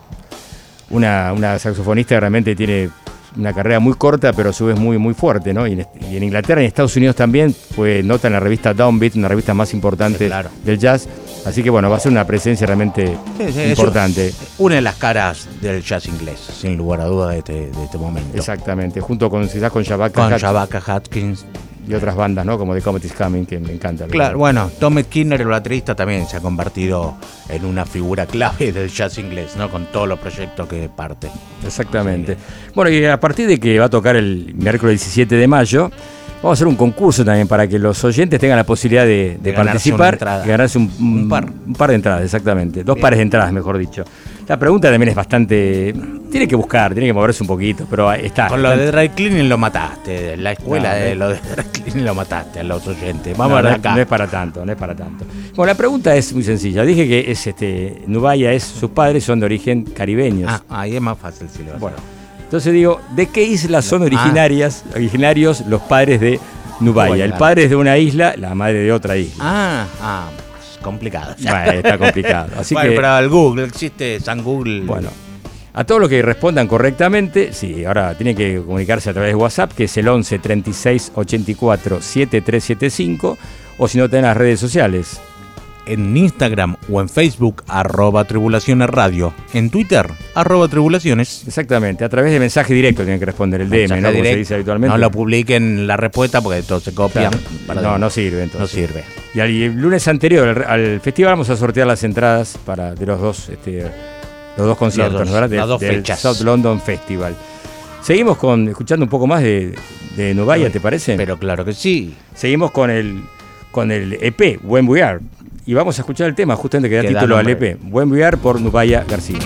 Una, una saxofonista que realmente tiene una carrera muy corta, pero a su vez muy, muy fuerte, ¿no? Y en, y en Inglaterra y en Estados Unidos también fue nota en la revista Downbeat, una revista más importante Claro. del jazz. Así que bueno, va a ser una presencia realmente Sí, sí, es importante. Una de las caras del jazz inglés, sin lugar a duda, de este, de este momento. Exactamente, junto con quizás con Shabaka Con Shabaka Hutchins. y otras bandas, ¿no? Como The Comet is Coming, que me encanta. Claro, bueno, Tom Skinner, el baterista, también se ha convertido en una figura clave del jazz inglés, ¿no? Con todos los proyectos que parte. Exactamente. Bueno, y a partir de que va a tocar el miércoles 17 de mayo, vamos a hacer un concurso también para que los oyentes tengan la posibilidad de, de De ganarse participar y ganarse un, Un par. un par de entradas, exactamente. Dos pares de entradas, mejor dicho. La pregunta también es bastante. Tiene que buscar, tiene que moverse un poquito, pero está. Con lo de dry cleaning lo mataste, la escuela No, de lo de dry cleaning lo mataste a los oyentes. No, Vamos a ver acá. no es para tanto, no es para tanto. Bueno, la pregunta es muy sencilla. Dije que es este Nubaya es sus padres son de origen caribeños. Ah, ahí es más fácil si lo Bueno, entonces digo, ¿de qué islas son originarias, originarios los padres de Nubaya? Nubaya. El padre es de una isla, la madre de otra isla. Ah, ah, es complicado. Bueno, está complicado. Así bueno, que, pero el Google, existe San Google. bueno, a todos los que respondan correctamente, sí, ahora tienen que comunicarse a través de WhatsApp, que es el 11 36 84 7375, o si no, tienen las redes sociales. En Instagram o en Facebook, arroba tribulaciones radio. En Twitter, arroba tribulaciones. Exactamente, a través de mensaje directo tienen que responder el DM, Mensaje ¿no? Como se dice habitualmente. No lo publiquen la respuesta porque todos se. Claro. Para- No, no sirve entonces. No sirve. Y al y el lunes anterior al, al festival vamos a sortear las entradas para de los dos, este, los dos conciertos, Los dos- ¿verdad? De- las dos del fechas. South London Festival. Seguimos con escuchando un poco más de, de Novaya, ¿te parece? Pero claro que sí. Seguimos con el con el EP When We Are y vamos a escuchar el tema justamente que da Que da título al. EP When We Are por Nubaya García.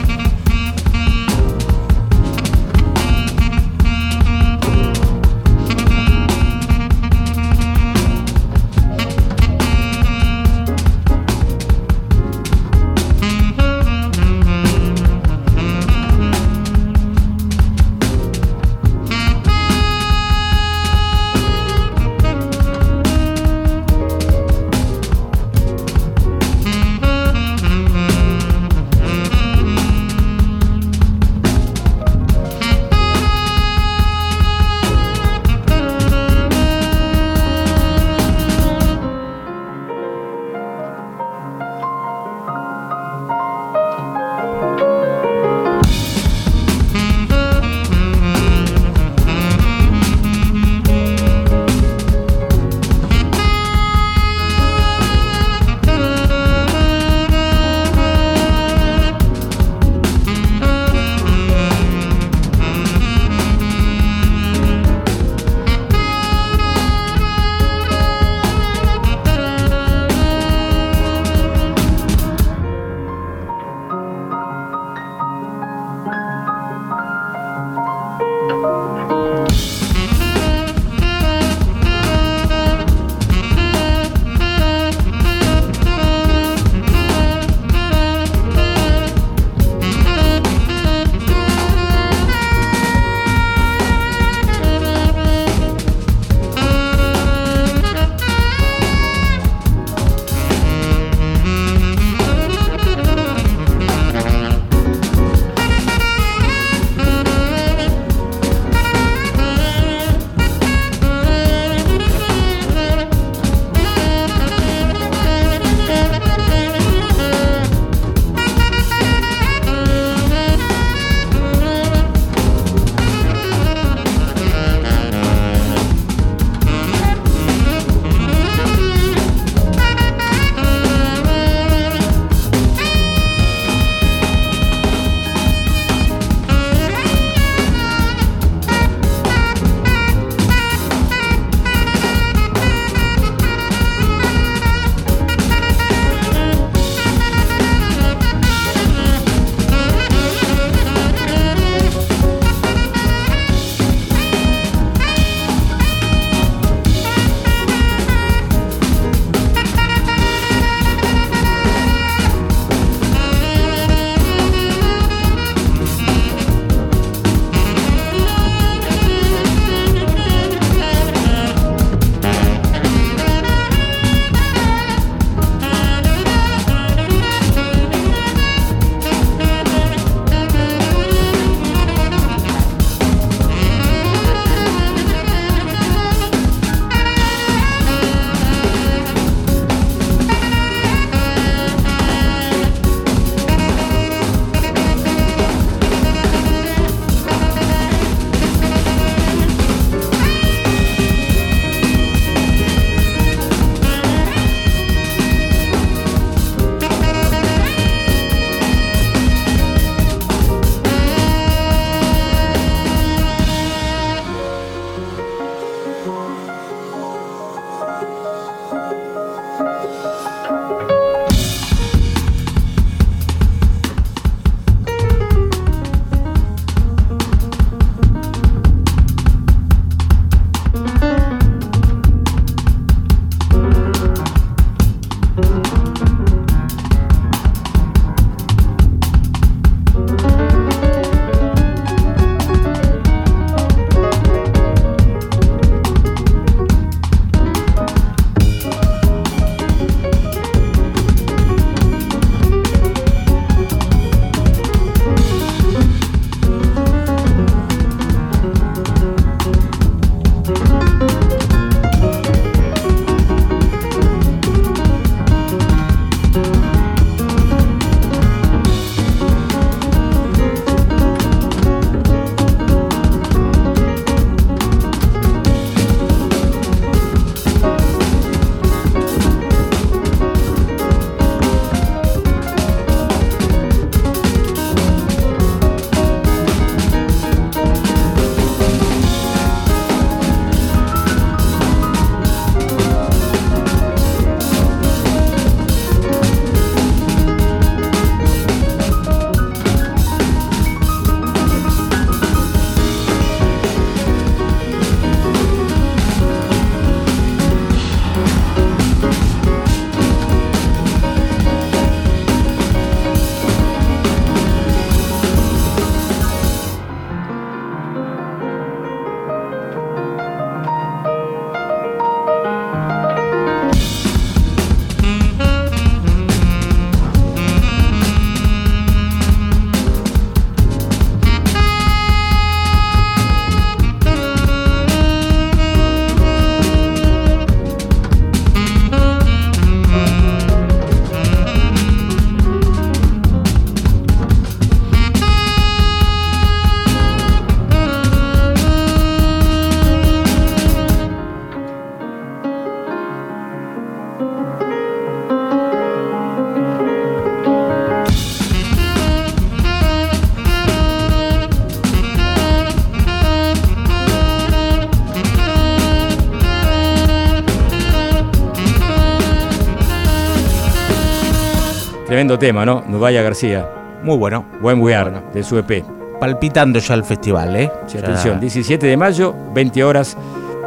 Tremendo tema, ¿no? Nubaya García. Muy bueno. Buen We Are, Bueno. de su EP. Palpitando ya el festival, ¿eh? Sí, Ya- atención, 17 de mayo, 20 horas.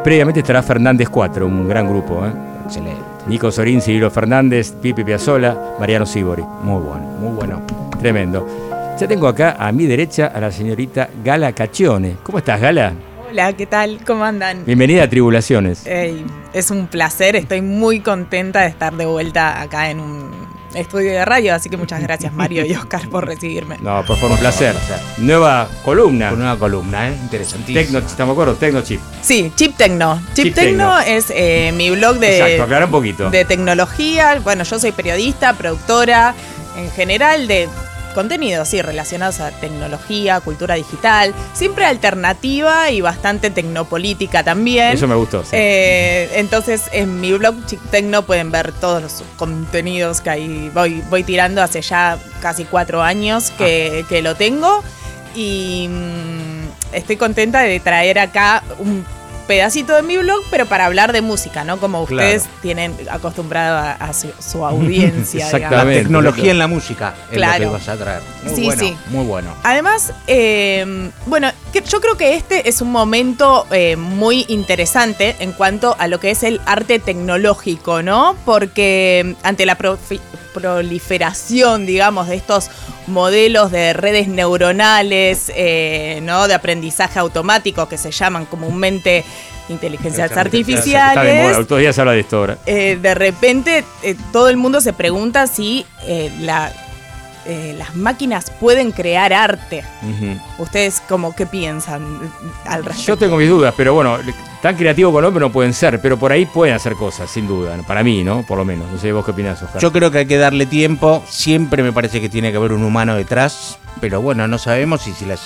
Previamente estará Fernández 4, un gran grupo. ¿eh? Excelente. Nico Sorín, Cirilo Fernández, Pipi Piazzola, Mariano Sibori. Muy bueno, muy bueno. Tremendo. Ya tengo acá a mi derecha a la señorita Gala Caccione. ¿Cómo estás, Gala? Hola, ¿qué tal? ¿Cómo andan? Bienvenida a Tribulaciones. Es un placer, estoy muy contenta de estar de vuelta acá en un estudio de radio, así que muchas gracias Mario y Oscar por recibirme. No, por favor, un placer. Nueva columna. Con una columna, ¿eh? Interesantísima. Tecno, estamos de acuerdo, Tecno Chip. Sí, Chip Tecno. Chip, Chip Tecno, Tecno. es eh, mi blog de, Exacto, aclara un poquito. de tecnología. Bueno, yo soy periodista, productora, en general de contenidos, sí, relacionados a tecnología, cultura digital, siempre alternativa y bastante tecnopolítica también. Eso me gustó. sí. Eh, entonces en mi blog Chic Tecno pueden ver todos los contenidos que ahí voy, voy tirando hace ya casi cuatro años que, Ah. que lo tengo y mm, estoy contenta de traer acá un pedacito de mi blog, pero para hablar de música, ¿no? Como Claro. ustedes tienen acostumbrado a, a su, su audiencia. digamos. La Exactamente. tecnología en la música es Claro. lo que vas a traer. Muy Sí, bueno, sí. muy bueno. Además, eh, bueno, yo creo que este es un momento eh, muy interesante en cuanto a lo que es el arte tecnológico, ¿no? Porque ante la proliferación, digamos, de estos modelos de redes neuronales, eh, ¿no? De aprendizaje automático que se llaman comúnmente inteligencias Está de moda, artificiales. todos los días se habla de esto ahora. Eh, de repente eh, todo el mundo se pregunta si eh, la- eh, las máquinas pueden crear arte. ¿Ustedes como qué piensan al respecto? Yo tengo mis dudas, pero bueno, tan creativo el hombre no pueden ser, pero por ahí pueden hacer cosas, sin duda. Para mí, ¿no? Por lo menos. No sé vos qué opinás, Oscar. Yo creo que hay que darle tiempo. Siempre me parece que tiene que haber un humano detrás. Pero bueno, no sabemos y si las.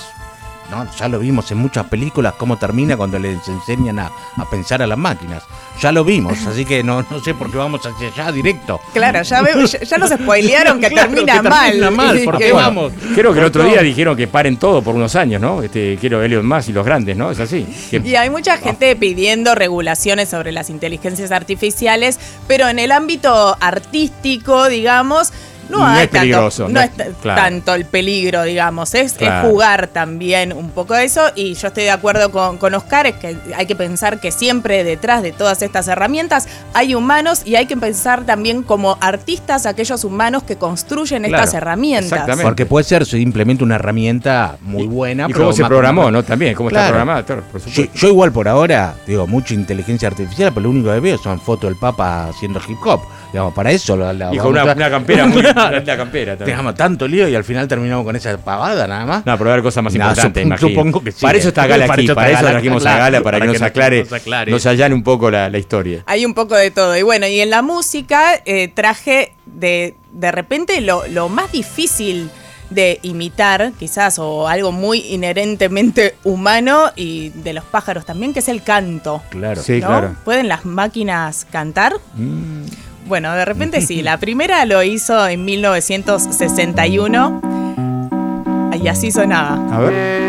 No, ya lo vimos en muchas películas cómo termina cuando les enseñan a, a pensar a las máquinas. Ya lo vimos, así que no, no sé por qué vamos hacia allá directo. Claro, ya, ya, ya nos spoilearon que Claro, termina que mal. termina mal, Y ¿por qué vamos? Creo que el otro día dijeron que paren todo por unos años, ¿no? Este, quiero Elliot más y los grandes, ¿no? Es así. Que- Y hay mucha gente pidiendo regulaciones sobre las inteligencias artificiales, pero en el ámbito artístico, digamos, no, No hay es peligroso, tanto, no no es- claro. tanto el peligro, digamos, es, jugar también un poco de eso y yo estoy de acuerdo con, con Oscar, es que hay que pensar que siempre detrás de todas estas herramientas hay humanos y hay que pensar también como artistas aquellos humanos que construyen Claro, estas herramientas. exactamente. Porque puede ser simplemente una herramienta muy buena. y pero cómo se programó, ¿no? También, cómo está Claro. programada, claro, por Yo, supuesto. yo igual por ahora, digo, mucha inteligencia artificial, pero lo único que veo son fotos del Papa haciendo hip hop. Digamos, para eso la, la Y con una, una campera muy. una campera también. Digamos, tanto lío y al final terminamos con esa pavada nada más. No, pero va a haber cosas más No, importantes, supongo que sí. Para eso está Gala Para aquí, para eso trajimos a Gala, para, para que que nos nos- aclare, nos aclare. nos allane un poco la, la historia. Hay un poco de todo. Y bueno, y en la música eh, traje de, de repente lo, lo más difícil de imitar, quizás, o algo muy inherentemente humano y de los pájaros también, que es el canto. Claro. Sí, ¿no? claro. ¿Pueden las máquinas cantar? Mm. Bueno, de repente sí. La primera lo hizo en 1961 y así sonaba. A ver.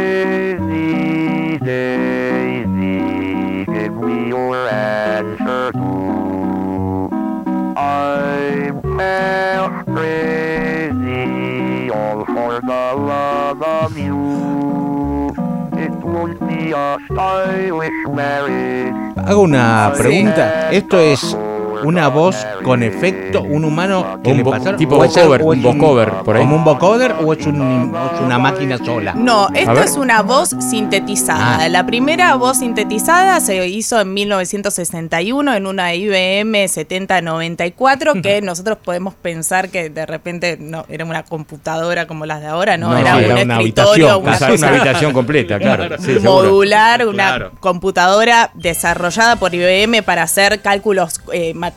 Hago una pregunta. Esto es una voz con efecto, un humano que Un le pasaron. tipo o un por ahí. ¿Como un vocoder o es, un- o es una máquina sola? No, esto es una voz sintetizada. Ah. La primera voz sintetizada se hizo en 1961 en una IBM 7094 que nosotros podemos pensar que de repente no era una computadora como las de ahora, no, No, era, sí, un era una escritorio, habitación, una Una, habitación completa, claro. Sí, modular, una Claro. computadora desarrollada por IBM para hacer cálculos eh, matemáticos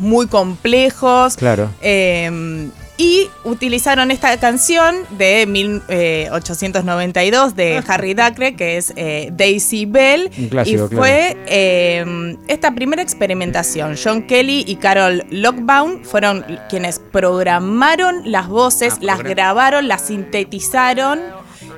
muy complejos. Claro. Eh, y utilizaron esta canción de 1892 de Harry Dacre, que es eh, Daisy Bell. Un clásico, y fue eh, esta primera experimentación. John Kelly y Carol Lockbaum fueron quienes programaron las voces, Ah, las grabaron, las sintetizaron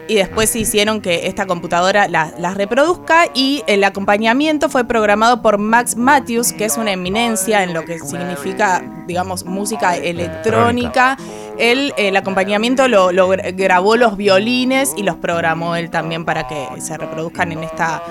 y después hicieron que esta computadora la- las reproduzca y el acompañamiento fue programado por Max Matthews, que es una eminencia en lo que significa, digamos, música electrónica. Él el acompañamiento lo, lo gra- grabó los violines y los programó él también para que se reproduzcan en esta,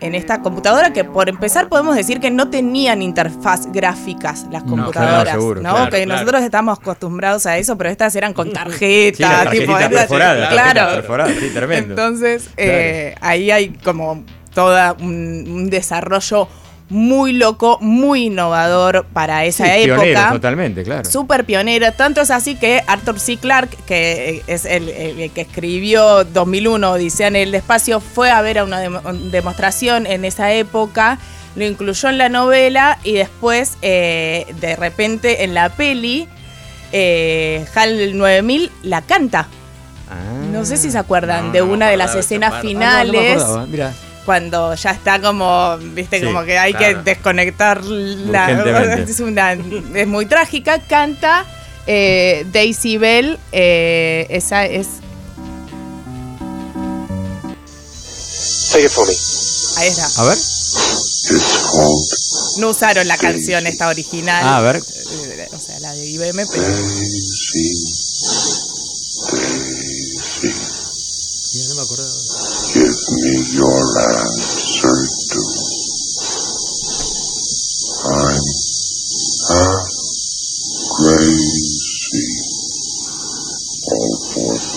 en esta computadora que por empezar podemos decir que no tenían interfaz gráficas las No, computadoras, claro, seguro, ¿no? claro, que claro. nosotros estamos acostumbrados a eso, pero estas eran con Sí, tarjeta, la tipo, perforada, claro. perforada, sí, tremendo. Entonces, eh, ahí hay como toda un, un desarrollo muy loco, muy innovador para esa Sí, época. pionero, totalmente, claro. Súper pionero, tanto es así que Arthur C. Clarke, que eh, es el, el que escribió 2001 Odisea en el espacio, fue a ver a una demo- demostración en esa época, lo incluyó en la novela y después, eh, de repente, en la peli, eh, HAL 9000 la canta. No sé si se acuerdan No, de no una de las escenas parte. Ah, no, no cuando ya está como, viste, Sí, como que hay claro. que desconectar la. Urgentemente. Es, una, es muy trágica. Canta eh, Daisy Bell. eh, esa es. Take it for me. Ahí está. A ver. No usaron la canción esta original. Ah, a ver. eh, O sea, la de IBM, pero. Mira, no me acordaba. Give me your answer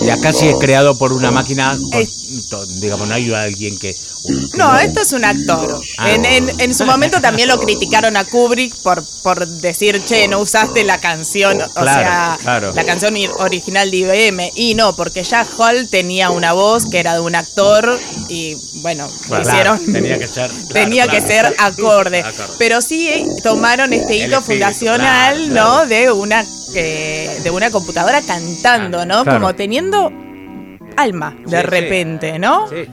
for the Y acá sí es creado por una máquina, con- digamos, no hay alguien que... No, esto es un actor. Ah. En, en- en su momento también lo criticaron a Kubrick por, por decir, che, no usaste la canción, o Claro, sea, claro. la canción original de IBM. Y no, porque ya Hall tenía una voz que era de un actor y bueno, Claro, hicieron. tenía que ser... tenía que ser acorde. Acorde. Pero sí eh, tomaron este hito fundacional, ¿no? De una eh, de una computadora cantando, ¿no? Claro. Como teniendo alma de Sí, sí. repente, ¿no? Sí.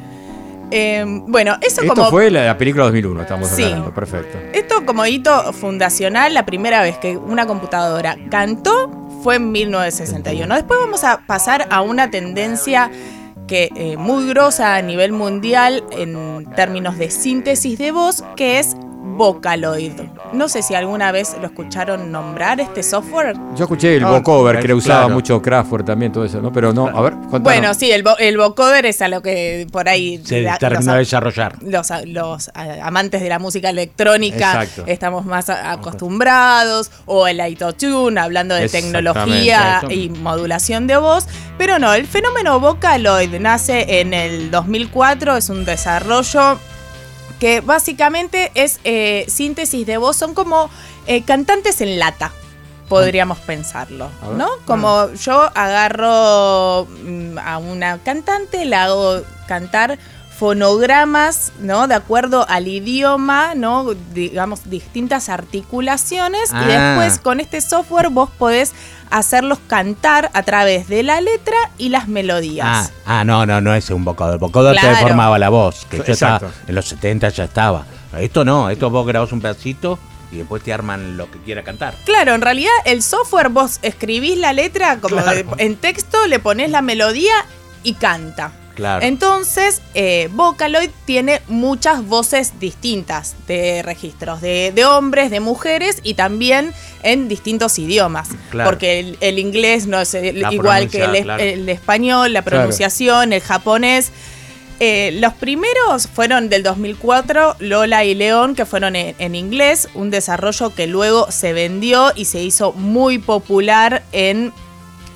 Eh, bueno, eso Esto como fue la, la película 2001, estamos Sí. hablando. Perfecto. esto como hito fundacional, la primera vez que una computadora cantó fue en 1961. Después vamos a pasar a una tendencia que eh, muy grosa a nivel mundial en términos de síntesis de voz, que es Vocaloid. No sé si alguna vez lo escucharon nombrar este software. Yo escuché el Ah, vocoder, que le usaba claro. mucho Kraftwerk también, todo eso, ¿no? Pero no, a ver, contanos. Bueno, sí, el, el vocoder es a lo que por ahí Se la- terminó los- de desarrollar. los, amantes de la música electrónica Exacto. estamos más acostumbrados, o el autotune, hablando de tecnología y modulación de voz, pero no, el fenómeno Vocaloid nace en el 2004, es un desarrollo que básicamente es eh, síntesis de voz, son como eh, cantantes en lata. Podríamos pensarlo. ¿no? Como yo agarro mm, a una cantante, la hago cantar fonogramas, ¿no? De acuerdo al idioma, ¿no? Digamos, distintas articulaciones. Y Ah. después con este software vos podés hacerlos cantar a través de la letra y las Ah, melodías. ah, no, no, no es un vocador. El vocador te Claro. deformaba la voz, que yo estaba, en los 70 ya estaba. Esto no, esto vos grabás un pedacito y después te arman lo que quiera cantar. Claro, en realidad el software vos escribís la letra como Claro. de- en texto, le pones la melodía y canta. Claro. Entonces, eh, Vocaloid tiene muchas voces distintas de registros, de, de hombres, de mujeres y también en distintos idiomas. Claro. Porque el, el inglés no es el- igual que el, claro. español, la Claro. pronunciación, el japonés. Eh, los primeros fueron del 2004, Lola y León, que fueron en, en inglés, un desarrollo que luego se vendió y se hizo muy popular en,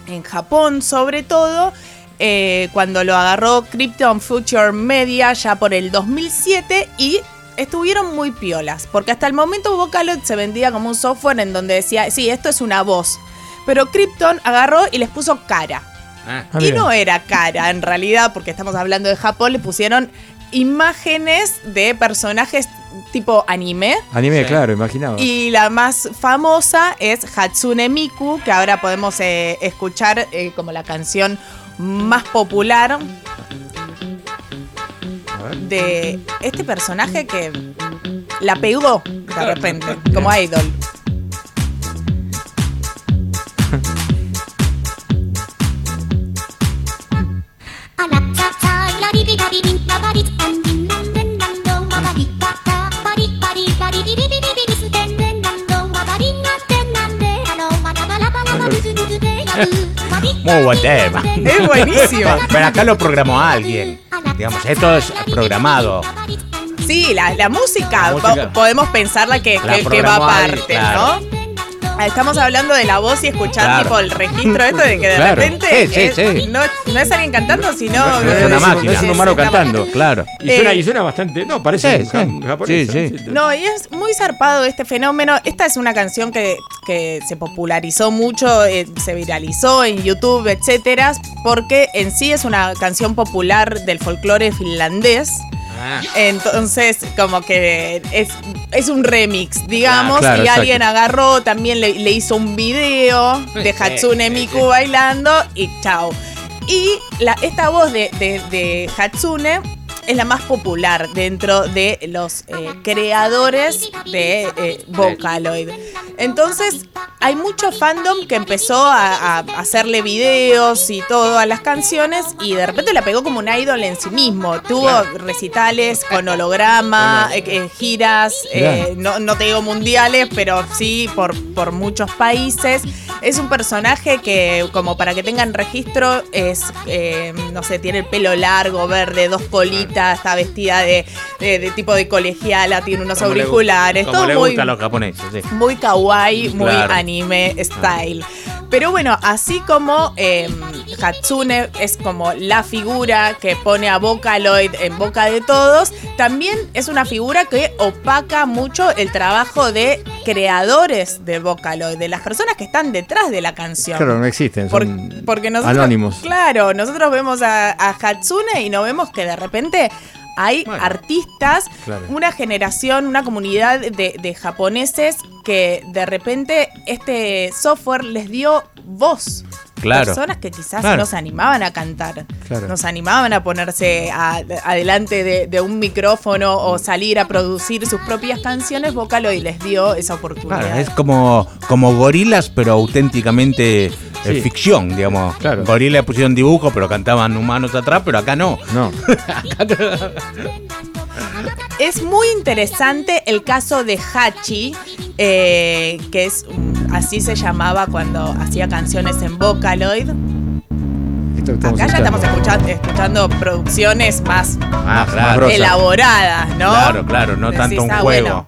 en Japón sobre todo, eh, cuando lo agarró Krypton Future Media ya por el 2007 y estuvieron muy piolas, porque hasta el momento Vocaloid se vendía como un software en donde decía, sí, esto es una voz, pero Krypton agarró y les puso cara. Ah, Ah, Y no era cara, en realidad, porque estamos hablando de Japón, le pusieron imágenes de personajes tipo anime. Anime, Sí. claro, imaginaba. Y la más famosa es Hatsune Miku, que ahora podemos eh, escuchar eh, como la canción más popular de este personaje que la pegó de repente, como idol. Muy buen tema. Es buenísimo. Pero acá lo programó alguien. Digamos, esto es programado. Sí, la, la música, La música. po- podemos pensarla que, La que- que va aparte, claro. ¿no? Estamos hablando de la voz y escuchar Claro. tipo el registro esto de que de Claro. repente Sí, sí, es- sí. No, no es alguien cantando, sino No, es una un- máquina. es un humano cantando. Claro. Y suena, Eh, y suena bastante. No, parece Sí, un ja- sí. japonés. Sí, sí. No, y es muy zarpado este fenómeno. Esta es una canción que, que se popularizó mucho, eh, se viralizó en YouTube, etcétera, porque en sí es una canción popular del folclore finlandés. Ah. Entonces, como que es, es un remix, digamos, Ah, claro, y exacto. alguien agarró, también le, le hizo un video de Hatsune Miku bailando y chao. Y la, esta voz de, de- de Hatsune es la más popular dentro de los eh, creadores de eh, Vocaloid. Entonces, hay mucho fandom que empezó a, a hacerle videos y todo a las canciones y de repente la pegó como un idol en sí mismo. Tuvo recitales con holograma, eh, giras, no, no te digo mundiales, pero sí por, por muchos países. Es un personaje que, como para que tengan registro, es, no sé, tiene el pelo largo, verde, dos colitas, está vestida de, de- de tipo de colegiala, tiene unos Como le gu- auriculares, Como todo le muy, gusta a los japoneses, sí. muy kawaii, muy anime style. Pero bueno, así como eh, Hatsune es como la figura que pone a Vocaloid en boca de todos, también es una figura que opaca mucho el trabajo de creadores de Vocaloid, de las personas que están detrás de la canción. Claro, no existen. Por- Son porque nosotros, anónimos. Claro, nosotros vemos a, a Hatsune y no vemos que de repente hay Bueno. artistas, Claro. una generación, una comunidad de, de japoneses que de repente este software les dio voz. Claro. Personas que quizás Claro. no se animaban a cantar, Claro. no se animaban a ponerse a- adelante de, de un micrófono o salir a producir sus propias canciones, Vocaloid les dio esa oportunidad. Claro, es como, como gorilas, pero auténticamente eh, ficción, digamos. Claro. Gorilas pusieron dibujo, pero cantaban humanos atrás, pero acá no. No. Es muy interesante el caso de Hachi, eh, que es un- así se llamaba cuando hacía canciones en Vocaloid. Estamos Acá ya estamos escuchando. producciones más Ah, claro. elaboradas, ¿no? Claro, claro, no Decís, tanto un ah, juego.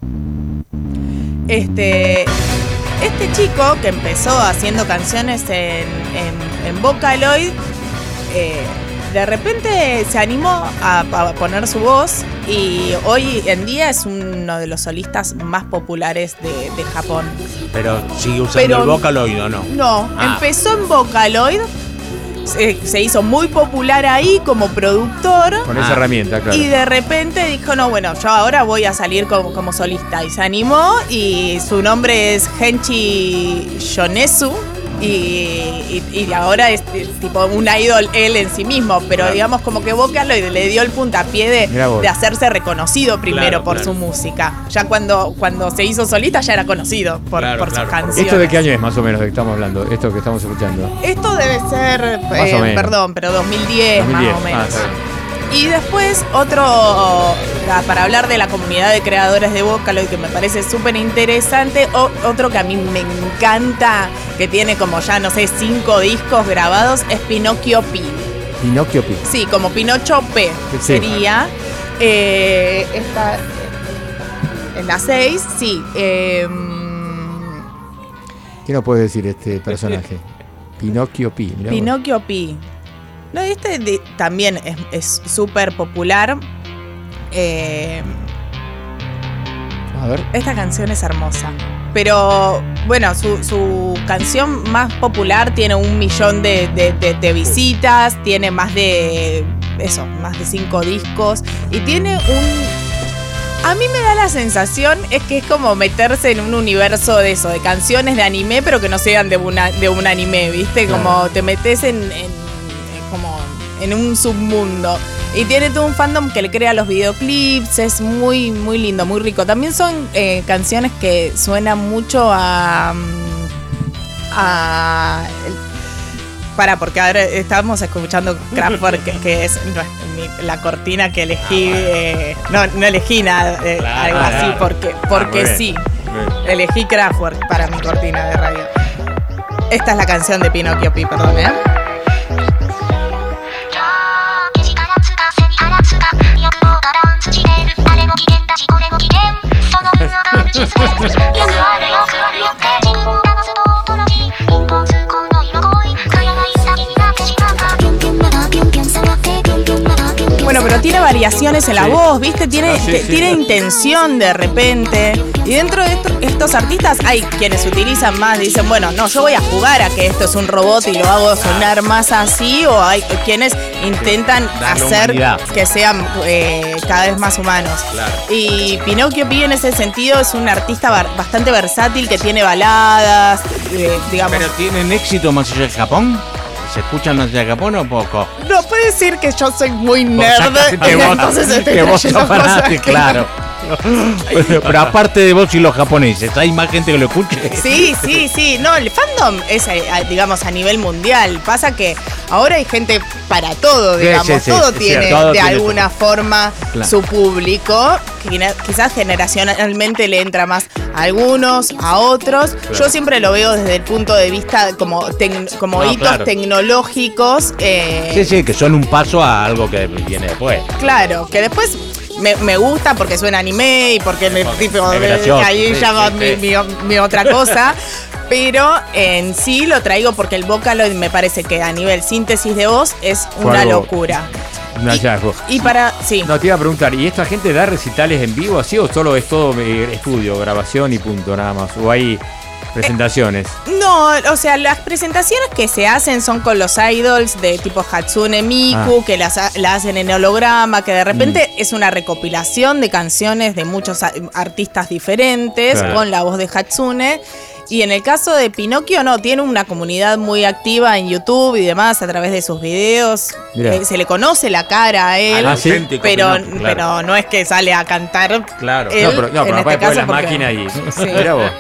Este, este chico que empezó haciendo canciones en, en, en Vocaloid, eh, de repente se animó a, a poner su voz y hoy en día es uno de los solistas más populares de, de Japón. Pero sigue usando Pero- el Vocaloid o no. No, Ah. empezó en Vocaloid, se, se hizo muy popular ahí como productor. Con esa Ah. herramienta, claro. Y de repente dijo, no, bueno, yo ahora voy a salir como, como solista. Y se animó y su nombre es Genchi Yonesu. Y, y- y ahora es tipo un idol él en sí mismo. Pero Claro. digamos como que Vocaloid le dio el puntapié de, de hacerse reconocido primero Claro, por claro. su música. Ya cuando, cuando se hizo solista ya era conocido por, Claro, por claro, sus canciones. ¿Esto de qué año es más o menos de que estamos hablando? Esto que estamos escuchando. Esto debe ser, eh, perdón, pero 2010, 2010. más o Ah, menos. Y después otro, ah, para hablar de la comunidad de creadores de Vocaloid, que me parece súper interesante, o- otro que a mí me encanta, que tiene como ya, no sé, cinco discos grabados, es Pinocchio P. Pinocchio Pi. Sí, como Pinocho P Sí. sería. Eh, esta, en la 6, sí. eh, ¿Qué nos puede decir este personaje? Pinocchio mirá vos. Pinocchio Pi. No, este de- también es- súper popular. Eh, A ver. esta canción es hermosa. Pero bueno, su, su canción más popular tiene un millón de, de- de- de visitas, tiene más de. Eso, más de cinco discos. Y tiene un. A mí me da la sensación es que es como meterse en un universo de eso, de canciones de anime, pero que no sean de, una, de un anime, ¿viste? Como te metes en como en un submundo. Y tiene todo un fandom que le crea los videoclips, es muy, muy lindo, muy rico. También son eh, canciones que suenan mucho a... mm, a para, porque ahora estamos escuchando Kraftwerk, que, que es la cortina que elegí. eh, no, no elegí nada, eh, Claro, algo así, claro. porque, Ah, porque sí. Elegí Kraftwerk para mi cortina de radio. Esta es la canción de Pinocchio Pi, perdón, ¿eh? Variaciones en la Sí. voz, ¿viste? Tiene, Ah, sí, te- sí. tiene intención de repente. Y dentro de esto- estos artistas hay quienes utilizan más, dicen, bueno, no, yo voy a jugar a que esto es un robot y lo hago sonar más así, o hay quienes intentan hacer humanidad. que sean eh, cada vez más humanos. Y Pinocchio Pi en ese sentido es un artista bastante versátil que tiene baladas, eh, digamos. ¿Pero tienen éxito más allá de Japón? ¿Se escuchan allá de Japón o poco? no puede decir que yo soy muy nerd. sacás- que vos- entonces que vos claro. Pero aparte de vos y los japoneses, ¿hay más gente que lo escuche? Sí, sí, sí. No, el fandom es, eh, digamos, a nivel mundial. Pasa que ahora hay gente para todo, digamos. sí, sí, todo tiene cierto, todo de tiene alguna forma Claro. su público. Quizás generacionalmente le entra más a algunos, a otros. Yo siempre lo veo desde el punto de vista como, como No, hitos claro. tecnológicos. eh, Sí, sí, que son un paso a algo que viene después. Claro, que después me, me gusta porque suena anime y porque me, tipo, ahí sí, ya va sí, mi, sí. mi- mi otra cosa. Pero en sí lo traigo porque el Vocaloid me parece que a nivel síntesis de voz es Fue una algo- locura. Un hallazgo. Y para. Sí. No, te iba a preguntar, ¿y esta gente da recitales en vivo así o solo es todo eh, estudio, grabación y punto nada más? ¿O hay presentaciones? No, o sea, las presentaciones que se hacen son con los idols de tipo Hatsune Miku, Ah. que las ha- la hacen en holograma, que de repente Mm. es una recopilación de canciones de muchos a- artistas diferentes Claro. con la voz de Hatsune. Y en el caso de Pinocchio, no, tiene una comunidad muy activa en YouTube y demás a través de sus videos. Mirá. Eh, se le conoce la cara a él, Ah, pero, Pinocchio, claro. pero no es que sale a cantar. Claro. él, no, pero, no, pero este caso las porque- máquinas y. Sí. Mirá vos.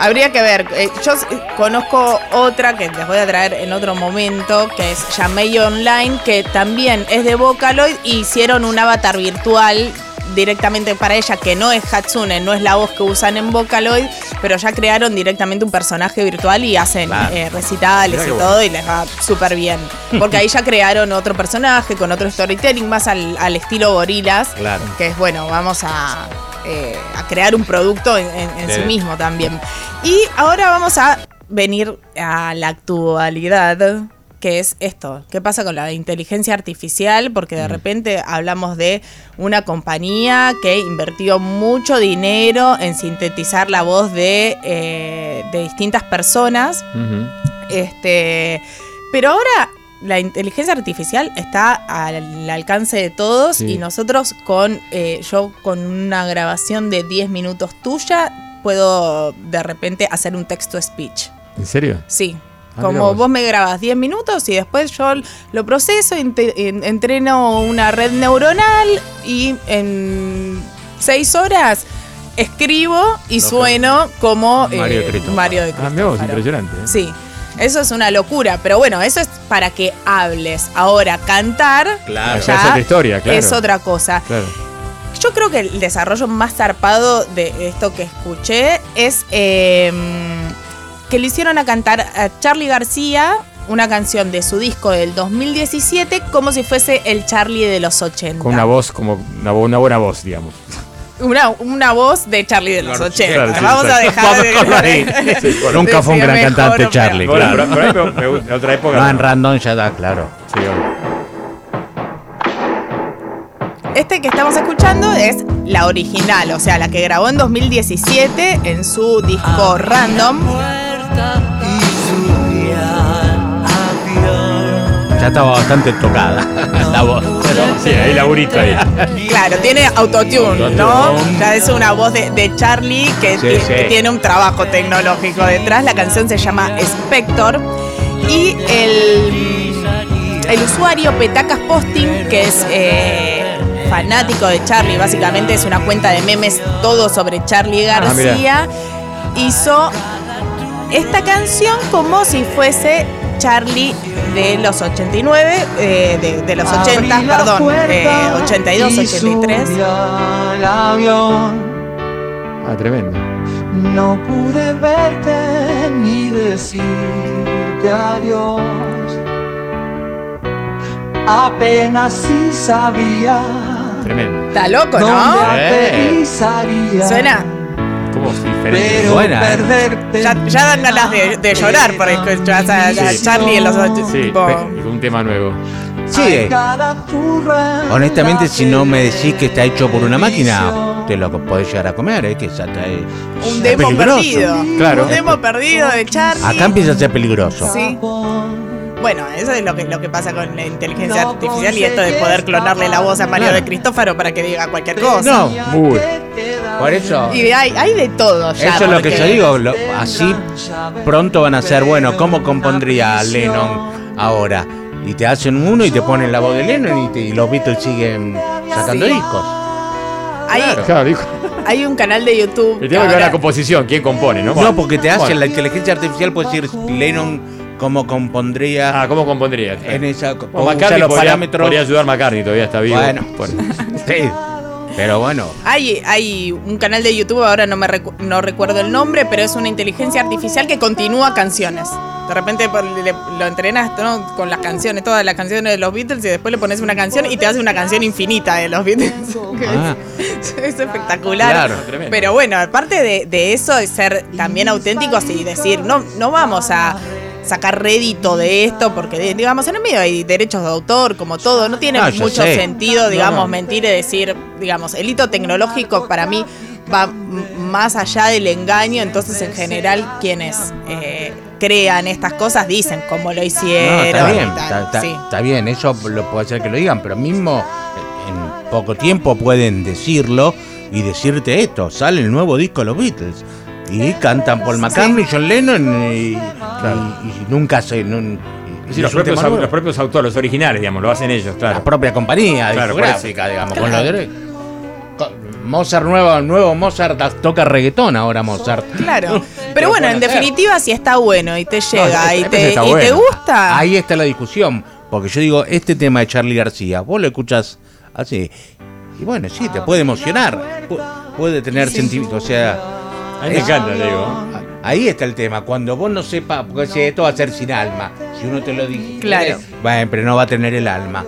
Habría que ver. Eh, yo s- conozco otra que les voy a traer en otro momento, que es Yamei Online, que también es de Vocaloid y hicieron un avatar virtual directamente para ella, que no es Hatsune, no es la voz que usan en Vocaloid, pero ya crearon directamente un personaje virtual y hacen Claro. eh, recitales Mirá y bueno. todo y les va súper bien. Porque ahí ya crearon otro personaje con otro storytelling más al, al estilo gorilas Claro. que es bueno, vamos a, eh, a crear un producto en, en- en sí Sí. mismo también. Y ahora vamos a venir a la actualidad, que es esto, ¿qué pasa con la inteligencia artificial? Porque de repente hablamos de una compañía que invirtió mucho dinero en sintetizar la voz de, eh, de distintas personas. Este, pero ahora la inteligencia artificial está al alcance de todos Sí. y nosotros con eh, yo con una grabación de 10 minutos tuya puedo de repente hacer un texto speech. ¿En serio? Sí. Ah, mira Como vos. vos me grabas 10 minutos y después yo lo proceso, entreno una red neuronal y en 6 horas escribo y sueno como Mario de eh, Cristo. Mario de Ah, mirá vos, Cristófaro. impresionante. ¿eh? Sí, eso es una locura, pero bueno, eso es para que hables. Ahora, cantar Claro. Ya es otra historia, claro. es otra cosa. Claro. Yo creo que el desarrollo más zarpado de esto que escuché es eh, que le hicieron a cantar a Charlie García una canción de su disco del 2017 como si fuese el Charlie de los 80. Con una voz, como una, bu- una buena voz, digamos. Una, una voz de Charlie de los Claro, 80. claro, sí, Vamos a dejar de. Sí, bueno. Nunca fue un gran mejor, cantante, Charlie. Claro. pero, pero ahí me- me gusta, en otra época. No, en random ya está, claro. Sí. Este que estamos escuchando es la original, o sea, la que grabó en 2017 en su disco Random. Ya estaba bastante tocada la voz. Sí, ahí laburito ahí. Claro, tiene autotune, ¿no? Ya es una voz de, de Charlie que, Sí, ti- sí. que tiene un trabajo tecnológico detrás. La canción se llama Spector. Y el, el usuario Petacas Posting, que es eh, fanático de Charlie, básicamente es una cuenta de memes todo sobre Charlie Ah. García, hizo esta canción como si fuese Charlie de los 89, eh, de, de los 80, perdón, eh, 82, 83. Ah, tremendo. No pude verte ni decirte adiós. Apenas si sabía Tremendo. Está loco, ¿no? aterrizaría. Suena. Pero Suena, ¿eh? perderte. Ya, ya dan ganas de, de llorar por escuchar a. Charlie en los ocho. Sí, tipo, pe- un tema nuevo. Turra honestamente, si no me decís que está hecho por una máquina, te lo podés llegar a comer, ¿eh? Que es hasta es, un es demo peligroso. perdido. Claro. Un demo perdido de Charlie. Acá empieza a ser peligroso. Sí. Bueno, eso es lo que, lo que pasa con la inteligencia artificial y esto de poder clonarle la voz a Mario Claro. de Cristófaro para que diga cualquier cosa. No, Muy. por eso. Y hay, hay de todo ya. Eso es lo que yo digo, lo- así pronto van a ser, bueno, ¿cómo compondría Lennon ahora? Y te hacen uno y te ponen la voz de Lennon y, te- y los Beatles siguen sacando Sí. discos. Hay, Claro, hay un canal de YouTube. Es que ahora- la composición, ¿quién compone? No, No, porque te hace Bueno. la inteligencia artificial, puede decir Lennon cómo compondría Ah, ¿cómo compondría? en esa, Bueno, McCartney los podría, parámetros. podría ayudar McCartney, todavía está vivo. Bueno. Sí, pero bueno. Hay, hay un canal de YouTube, ahora no me recu- no recuerdo el nombre, pero es una inteligencia artificial que continúa canciones. De repente lo entrenas ¿no? con las canciones, todas las canciones de los Beatles y después le pones una canción y te hace una canción infinita de los Beatles. Ah, es espectacular. Claro. Tremendo. Pero bueno, aparte de, de eso, es ser también auténticos y decir, no, no vamos a sacar rédito de esto, porque digamos, en el medio hay derechos de autor, como todo, no tiene No, ya mucho sé. sentido, digamos, No, no. mentir y decir, digamos, el hito tecnológico para mí va más allá del engaño, entonces en general quienes eh, crean estas cosas dicen cómo lo no, hicieron. está bien, tal, está, sí. está bien, eso lo puede ser que lo digan, pero mismo eh, en poco tiempo pueden decirlo y decirte esto, sale el nuevo disco de los Beatles. Y cantan Paul McCartney, John Lennon y, y- y nunca se... Sí, los, propios, tema au- nuevo. los propios autores, los originales, digamos, lo hacen ellos, claro. la propia compañía Claro, discográfica, digamos, con Mozart nuevo, nuevo Mozart toca reggaetón ahora Mozart. Claro. Pero bueno, en definitiva, si está bueno y te llega y, te, y te bueno. gusta. Ahí está la discusión, porque yo digo, este tema de Charlie García, vos lo escuchas así, y bueno, sí, te puede emocionar, pu- puede tener sentimiento, o sea, me es- encanta, te digo. ahí está el tema, cuando vos no sepas, porque si esto va a ser sin alma, si uno te lo dice, Claro. bueno, pero no va a tener el alma.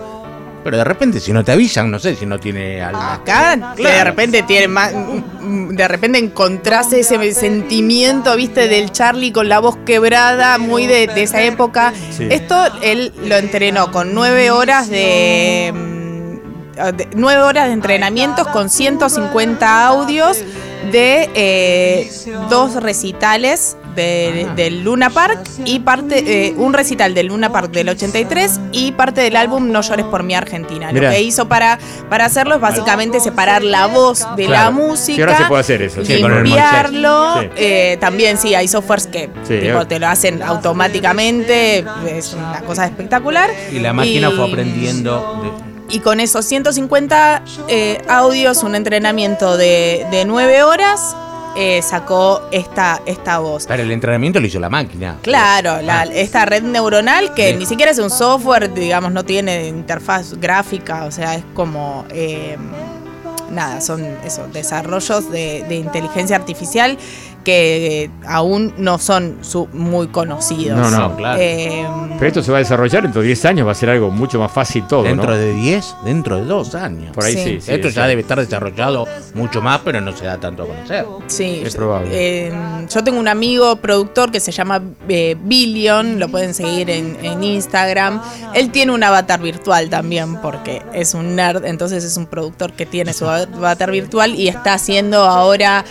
Pero de repente, si no te avisan, no sé si no tiene alma. Acá, que de repente tiene más. De repente encontrás ese sentimiento, viste, del Charlie con la voz quebrada, muy de, de esa época. Sí. Esto él lo entrenó con nueve horas de. mm, de- nueve horas de entrenamientos con 150 audios de eh, dos recitales de- del Luna Park y parte eh, un recital del Luna Park del 83 y parte del álbum No llores por mi Argentina. Mirá. Lo que hizo para, para hacerlo es básicamente separar la voz de la música. Sí, ahora se puede hacer eso, sí, limpiarlo. Eh, también sí, hay softwares que Sí, tipo, te lo hacen automáticamente. Es una cosa espectacular. Y la máquina Y- fue aprendiendo de- y con esos 150 eh, audios, un entrenamiento de, de 9 horas, eh, sacó esta, esta voz. Para el entrenamiento lo hizo la máquina. Claro, la- Ah. esta red neuronal que Sí. ni siquiera es un software, digamos, no tiene interfaz gráfica, o sea, es como... eh, nada, son eso, desarrollos de, de inteligencia artificial que eh, aún no son su- muy conocidos. No, no, claro. Eh, Pero esto se va a desarrollar dentro de 10 años, va a ser algo mucho más fácil todo, Dentro ¿no? de 10, dentro de 2 años. Por ahí sí. Sí. sí, Esto es ya debe estar desarrollado mucho más, pero no se da tanto a conocer. Sí, Es probable. eh, yo tengo un amigo productor que se llama eh, Billion, lo pueden seguir en, en Instagram. Él tiene un avatar virtual también porque es un nerd, entonces es un productor que tiene su avatar virtual y está haciendo ahora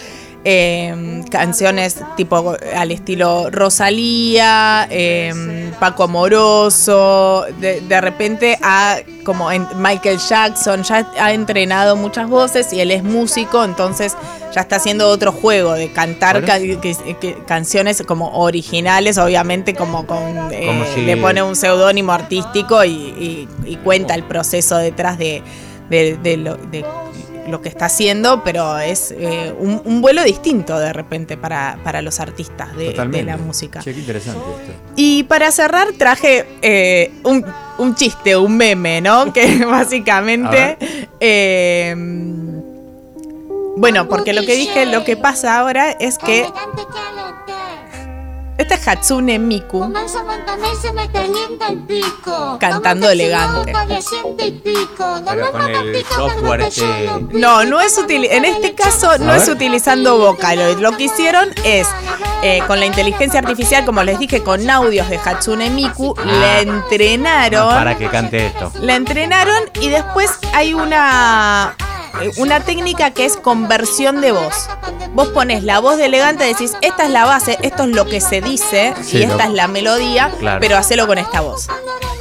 eh, canciones tipo al estilo Rosalía, eh, Paco Amoroso, de, de repente ha, como en Michael Jackson, ya ha entrenado muchas voces y él es músico, entonces ya está haciendo otro juego de cantar Bueno. ca- que- que- canciones como originales, obviamente como con eh, Como si- le pone un seudónimo artístico y, y- y cuenta el proceso detrás de, de- de lo, de lo que está haciendo, pero es eh, un, un vuelo distinto de repente para, para los artistas de, la música. Che, qué interesante esto. Y para cerrar traje eh, un, un chiste, un meme, ¿no? Que A básicamente... eh, Bueno, porque lo que dije, lo que pasa ahora es que esta es Hatsune Miku Comienza a mantenerse, me calienta el pico. cantando elegante. Caliente el pico. Pero con el software este. No, no es util en este caso no es utilizando Vocaloid. Lo que hicieron es eh, con la inteligencia artificial, como les dije, con audios de Hatsune Miku, Ah. le entrenaron. Para que cante esto. La entrenaron y después hay una, una técnica que es conversión de voz. Vos pones la voz de elegante, decís, esta es la base, esto es lo que se dice Sí, y esta es la melodía, Claro. pero hacelo con esta voz.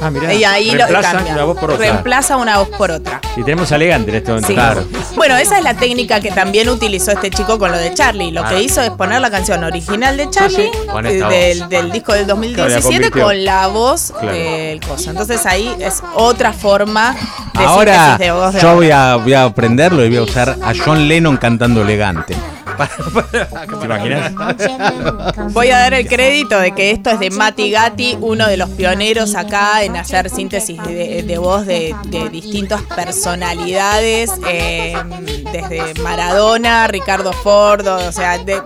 Ah, mirá. Y ahí lo Reemplazan cambia. una voz por otra. Reemplaza una voz por otra. Y tenemos a elegante en este momento. Sí. Bueno, esa es la técnica que también utilizó este chico con lo de Charlie. Lo Ah. que hizo es poner la canción original de Charlie Con eh, esta del, del disco del Claro, 2017 la convirtió. con la voz Claro. del coso. Entonces ahí es otra forma de Ahora de voz de yo voy a, voy a aprenderlo y voy a usar a John Lennon cantando elegante. ¿Te imaginas? Voy a dar el crédito de que esto es de Mati Gatti, uno de los pioneros acá en hacer síntesis de, de voz de, de distintas personalidades, eh, desde Maradona, Ricardo Ford, o sea, de-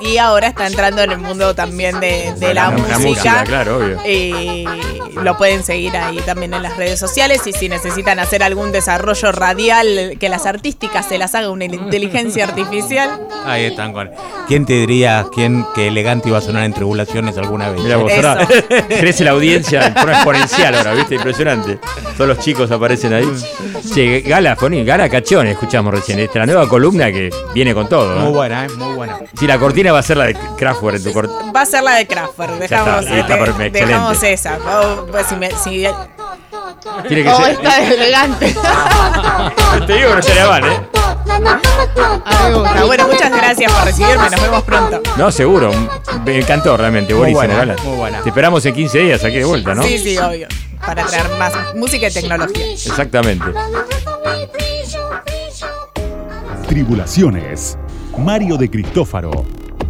y ahora está entrando en el mundo también de, de la, La- la música. música, claro, obvio. Y lo pueden seguir ahí también en las redes sociales y si necesitan hacer algún desarrollo radial, que las artísticas se las haga una inteligencia artificial. Ahí están con. ¿Quién te diría quién que elegante iba a sonar en tribulaciones alguna vez? Mira vos, ahora crece la audiencia en forma exponencial ahora, ¿viste? Impresionante. Todos los chicos aparecen ahí. Che, Gala, Foni, Gala Cachón, escuchamos recién. Esta la nueva columna que viene con todo. Muy ¿no? buena, ¿eh? Muy buena. Si la cortina va a ser la de Kraftwerk en tu cortina. Va a ser la de Kraftwerk, dejamos, está, está de- perfecto, dejamos esa. Oh, pues si me- si- Tiene que oh, ser. está elegante. Te digo que no estaría mal, ¿eh? Ah, gusta. Bueno, muchas gracias por recibirme. Nos vemos pronto. No, seguro. Me encantó realmente. Muy Buenísimo, buena, muy buena. Te esperamos en 15 días aquí de vuelta, ¿no? Sí, sí, obvio. Para traer más música y tecnología. Exactamente. Tribulaciones. Mario de Cristófaro.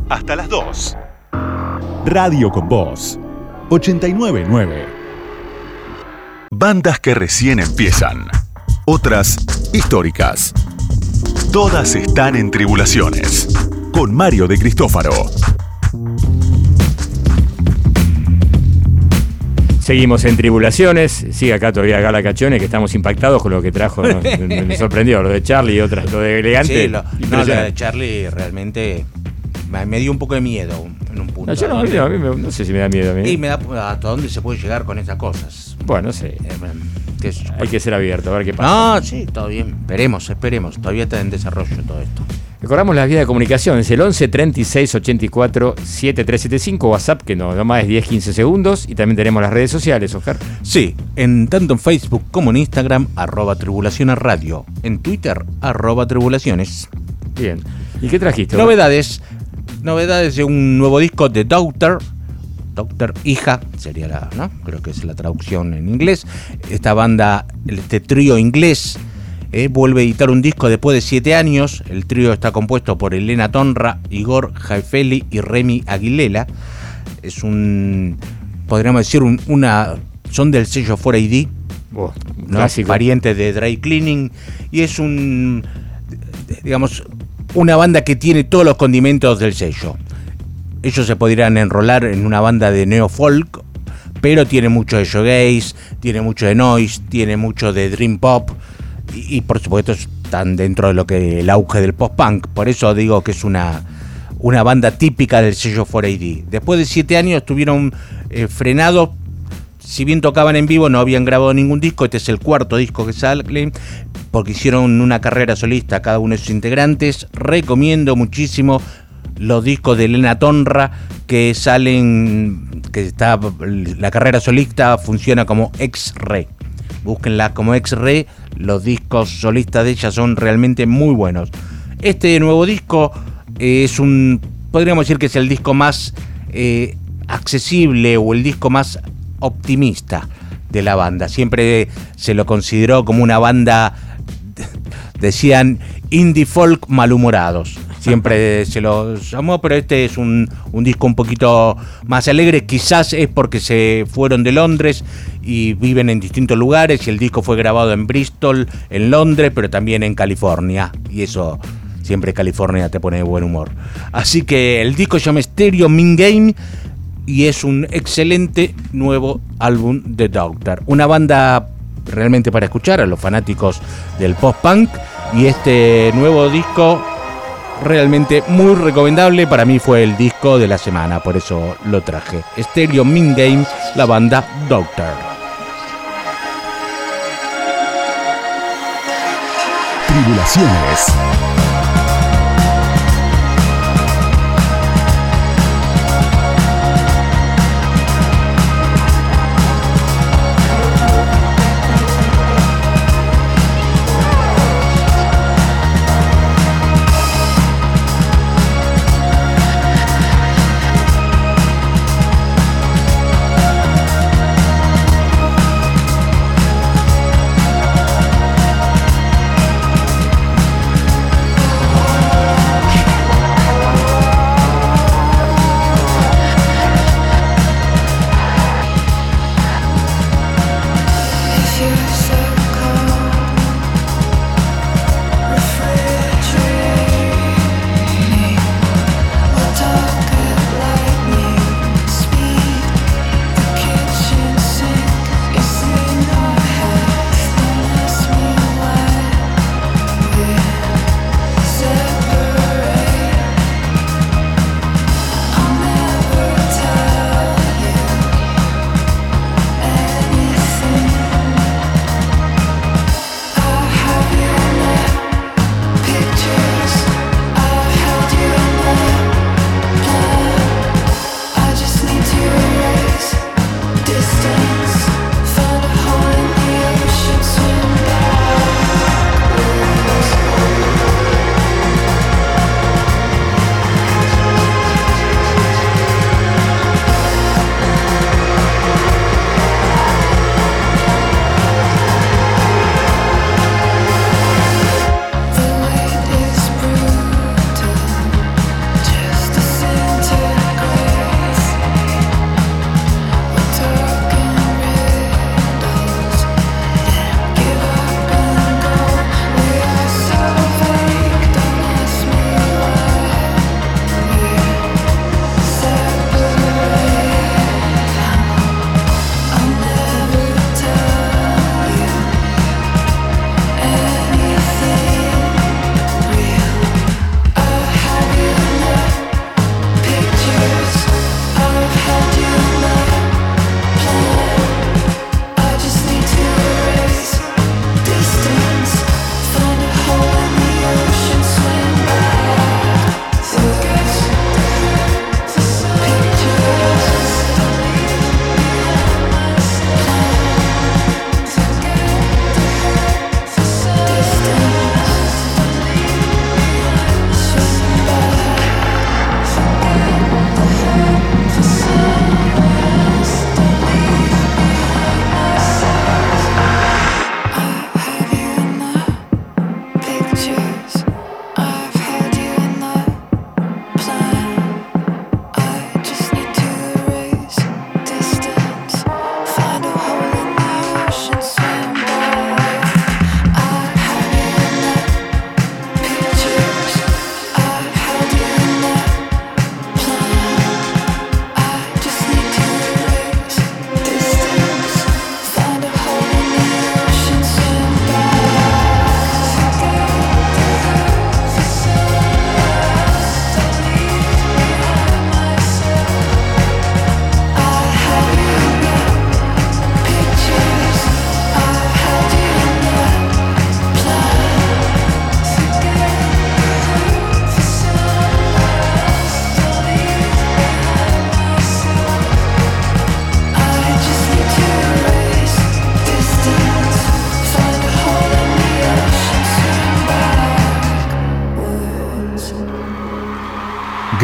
Hasta las 2. Radio con Voz. 899. Bandas que recién empiezan. Otras históricas. Todas están en Tribulaciones. Con Mario de Cristófaro. Seguimos en tribulaciones. Sigue acá todavía Gala Cachones, que estamos impactados con lo que trajo. me, sorprendió lo de Charlie y otras, lo de elegante. Sí, lo, no, impresionante. de Charlie realmente me, dio un poco de miedo en un punto. No, yo no, a mí, a mí me- no sé si me da miedo a mí. Y me da hasta dónde se puede llegar con esas cosas. Bueno, no sé. Eh. Hay que ser abierto, a ver qué pasa. No, sí, todo bien. Esperemos, esperemos. Todavía está en desarrollo todo esto. Recordamos las vías de comunicación, es el 11 36 84 7375, WhatsApp, que no, no más es 10 15 segundos, y también tenemos las redes sociales, Oscar. Sí, en tanto en Facebook como en Instagram, arroba tribulaciones radio. En Twitter, arroba tribulaciones. Bien. ¿Y qué trajiste? Novedades. Novedades de un nuevo disco de Doctor. Doctor Hija, sería la, ¿no? Creo que es la traducción en inglés. Esta banda, este trío inglés, eh, vuelve a editar un disco después de siete años. El trío está compuesto por Elena Tonra, Igor Jaifeli y Remy Aguilera. Es un, podríamos decir, un- una, son del sello 4AD, Oh, ¿no? pariente de Dry Cleaning, y es un, digamos, una banda que tiene todos los condimentos del sello. Ellos se podrían enrolar en una banda de neo folk, pero tiene mucho de shoegaze, tiene mucho de noise, tiene mucho de dream pop, y, por supuesto están dentro de lo que el auge del post punk. Por eso digo que es una una banda típica del sello 4AD. Después de siete años estuvieron eh, frenados si bien tocaban en vivo, no habían grabado ningún disco. Este es el cuarto disco que sale, porque hicieron una carrera solista cada uno de sus integrantes. Recomiendo muchísimo los discos de Elena Tonra que salen, que está, la carrera solista funciona como X-Ray. Búsquenla como X-Ray, los discos solistas de ella son realmente muy buenos. Este nuevo disco eh, es un, podríamos decir que es el disco más eh, accesible o el disco más optimista de la banda. Siempre se lo consideró como una banda, decían, indie folk malhumorados. Siempre se lo llamó, pero este es un, un disco un poquito más alegre. Quizás es porque se fueron de Londres y viven en distintos lugares y el disco fue grabado en Bristol, en Londres, pero también en California. Y eso siempre California te pone de buen humor. Así que el disco se llama Stereo Min Game y es un excelente nuevo álbum de Doctor. Una banda realmente para escuchar a los fanáticos del post-punk y este nuevo disco realmente muy recomendable. Para mí fue el disco de la semana, por eso lo traje. Stereo Min Game, la banda Doctor. Tribulaciones.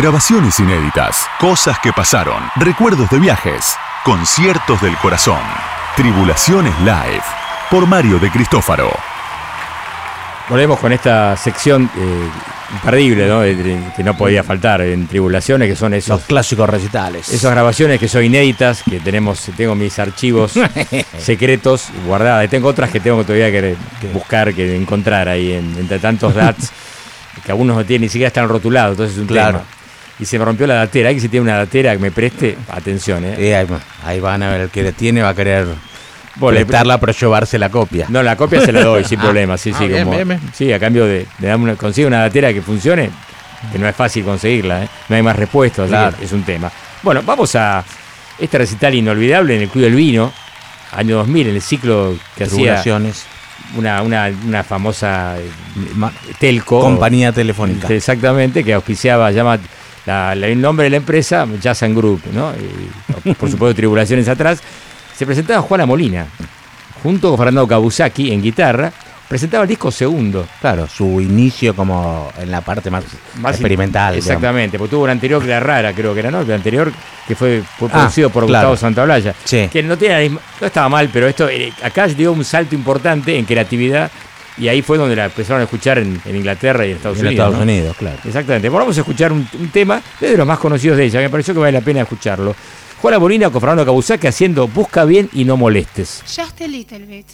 Grabaciones inéditas, cosas que pasaron, recuerdos de viajes, conciertos del corazón. Tribulaciones Live, por Mario de Cristófaro. Volvemos con esta sección eh, imperdible, ¿no? Que no podía faltar en Tribulaciones, que son esos Los clásicos recitales. Esas grabaciones que son inéditas, que tenemos, tengo mis archivos secretos guardadas. Y tengo otras que tengo todavía que buscar, que encontrar ahí en- entre tantos DATs. que algunos no tienen, ni siquiera están rotulados, entonces es un Claro. tema. Y se me rompió la datera. Hay que si tiene una datera que me preste, atención, ¿eh? Ahí, va- ahí van a ver, el que le tiene va a querer prestarla pero llevarse la copia. No, la copia se la doy sin Ah. problema, sí, Ah, sí. bien, como- bien, bien. Sí, a cambio de, de una, consigue una datera que funcione, que no es fácil conseguirla, ¿eh? no hay más Claro. que es un tema. Bueno, vamos a este recital inolvidable en el Club del Vino, año 2000, en el ciclo que hacía una, una, una famosa eh, telco. Compañía telefónica. Exactamente, que auspiciaba, llama la- la- el nombre de la empresa, Jazz and Group, ¿no? Y, por supuesto, Tribulaciones atrás. Se presentaba Juana Molina, junto con Fernando Kabusaki en guitarra, presentaba el disco segundo. Claro, su inicio como en la parte más, Más experimental. digamos. Exactamente, porque tuvo un anterior que era rara, creo que era, ¿no? El anterior que fue, fue Ah, producido por claro. Gustavo Santaolalla. Sí. Que no, misma- no estaba mal, pero esto eh, acá dio un salto importante en creatividad y ahí fue donde la empezaron a escuchar en, en Inglaterra y en Estados En Unidos. Estados ¿no? Unidos, claro. Exactamente. Bueno, vamos a escuchar un, un tema de los más conocidos de ella, me pareció que vale la pena escucharlo. Juana Molina con Fernando Kabusaki haciendo Busca bien y no molestes. Just a little bit.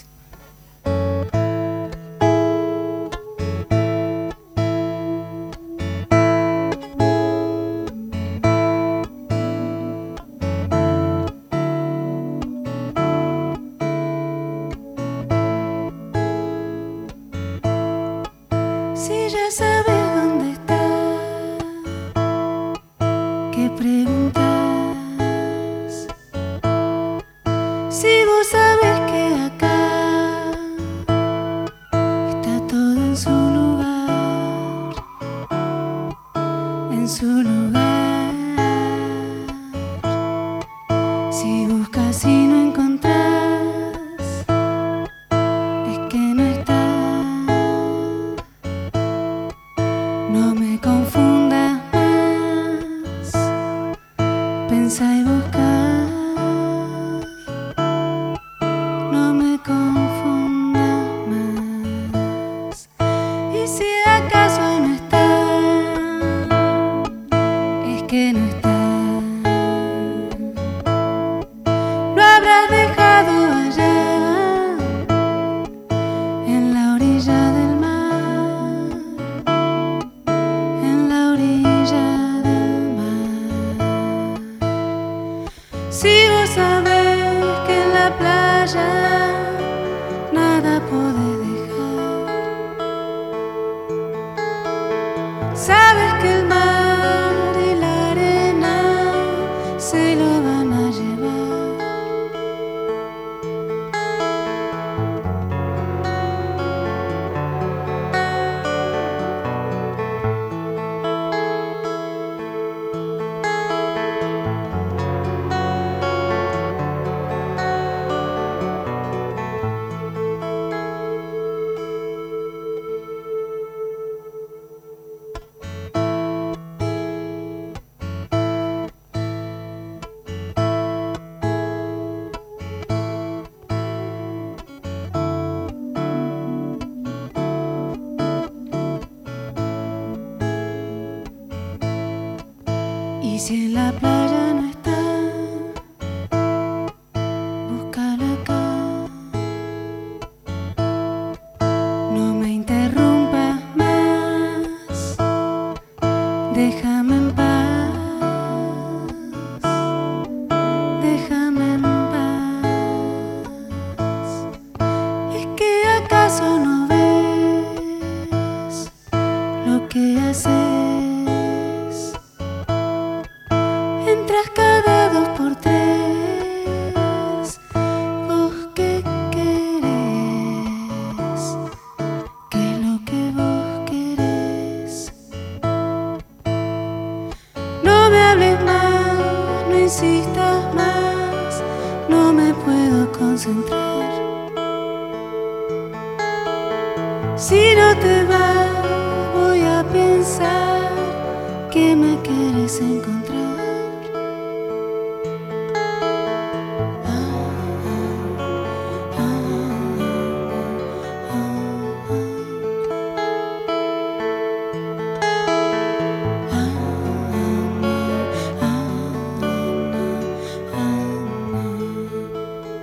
утро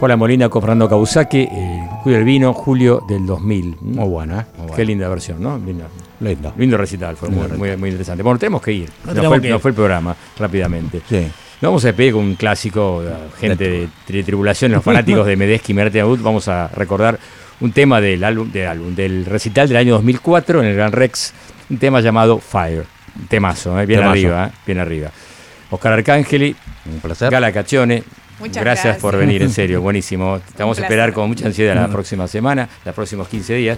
Juana Molina con Fernando Kabusaki, eh, Julio el Vino, julio del 2000. Muy buena, ¿eh? Muy Qué buena. linda versión, ¿no? Linda. Lindo. Lindo recital, fue muy, Lindo muy, muy interesante. Bueno, tenemos que ir. No fue, que no ir. fue el programa, rápidamente. Sí. Nos vamos a despedir con un clásico, eh, gente de, tri- tribulación, los fanáticos de Medesky y. Vamos a recordar un tema del álbum, del álbum, del recital del año 2004 en el Gran Rex, un tema llamado Fire. Temazo, eh, bien Temazo. arriba, eh, bien arriba. Oscar Arcángeli, Un placer. Gala Cachone. Muchas gracias, gracias. por venir, en serio, buenísimo. Te vamos a esperar con mucha ansiedad la próxima semana, los próximos 15 días.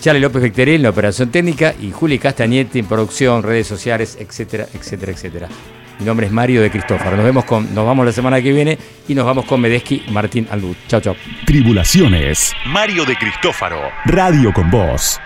Charlie López Vecterel en la operación técnica y Juli Castagnetti en producción, redes sociales, etcétera, etcétera, etcétera. Mi nombre es Mario de Cristófaro. Nos vemos con, nos vamos la semana que viene y nos vamos con Medeski Martín Albut. Chao, chao. Tribulaciones. Mario de Cristófaro. Radio con Voz.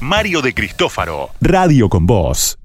Mario de Cristófaro. Radio con Voz.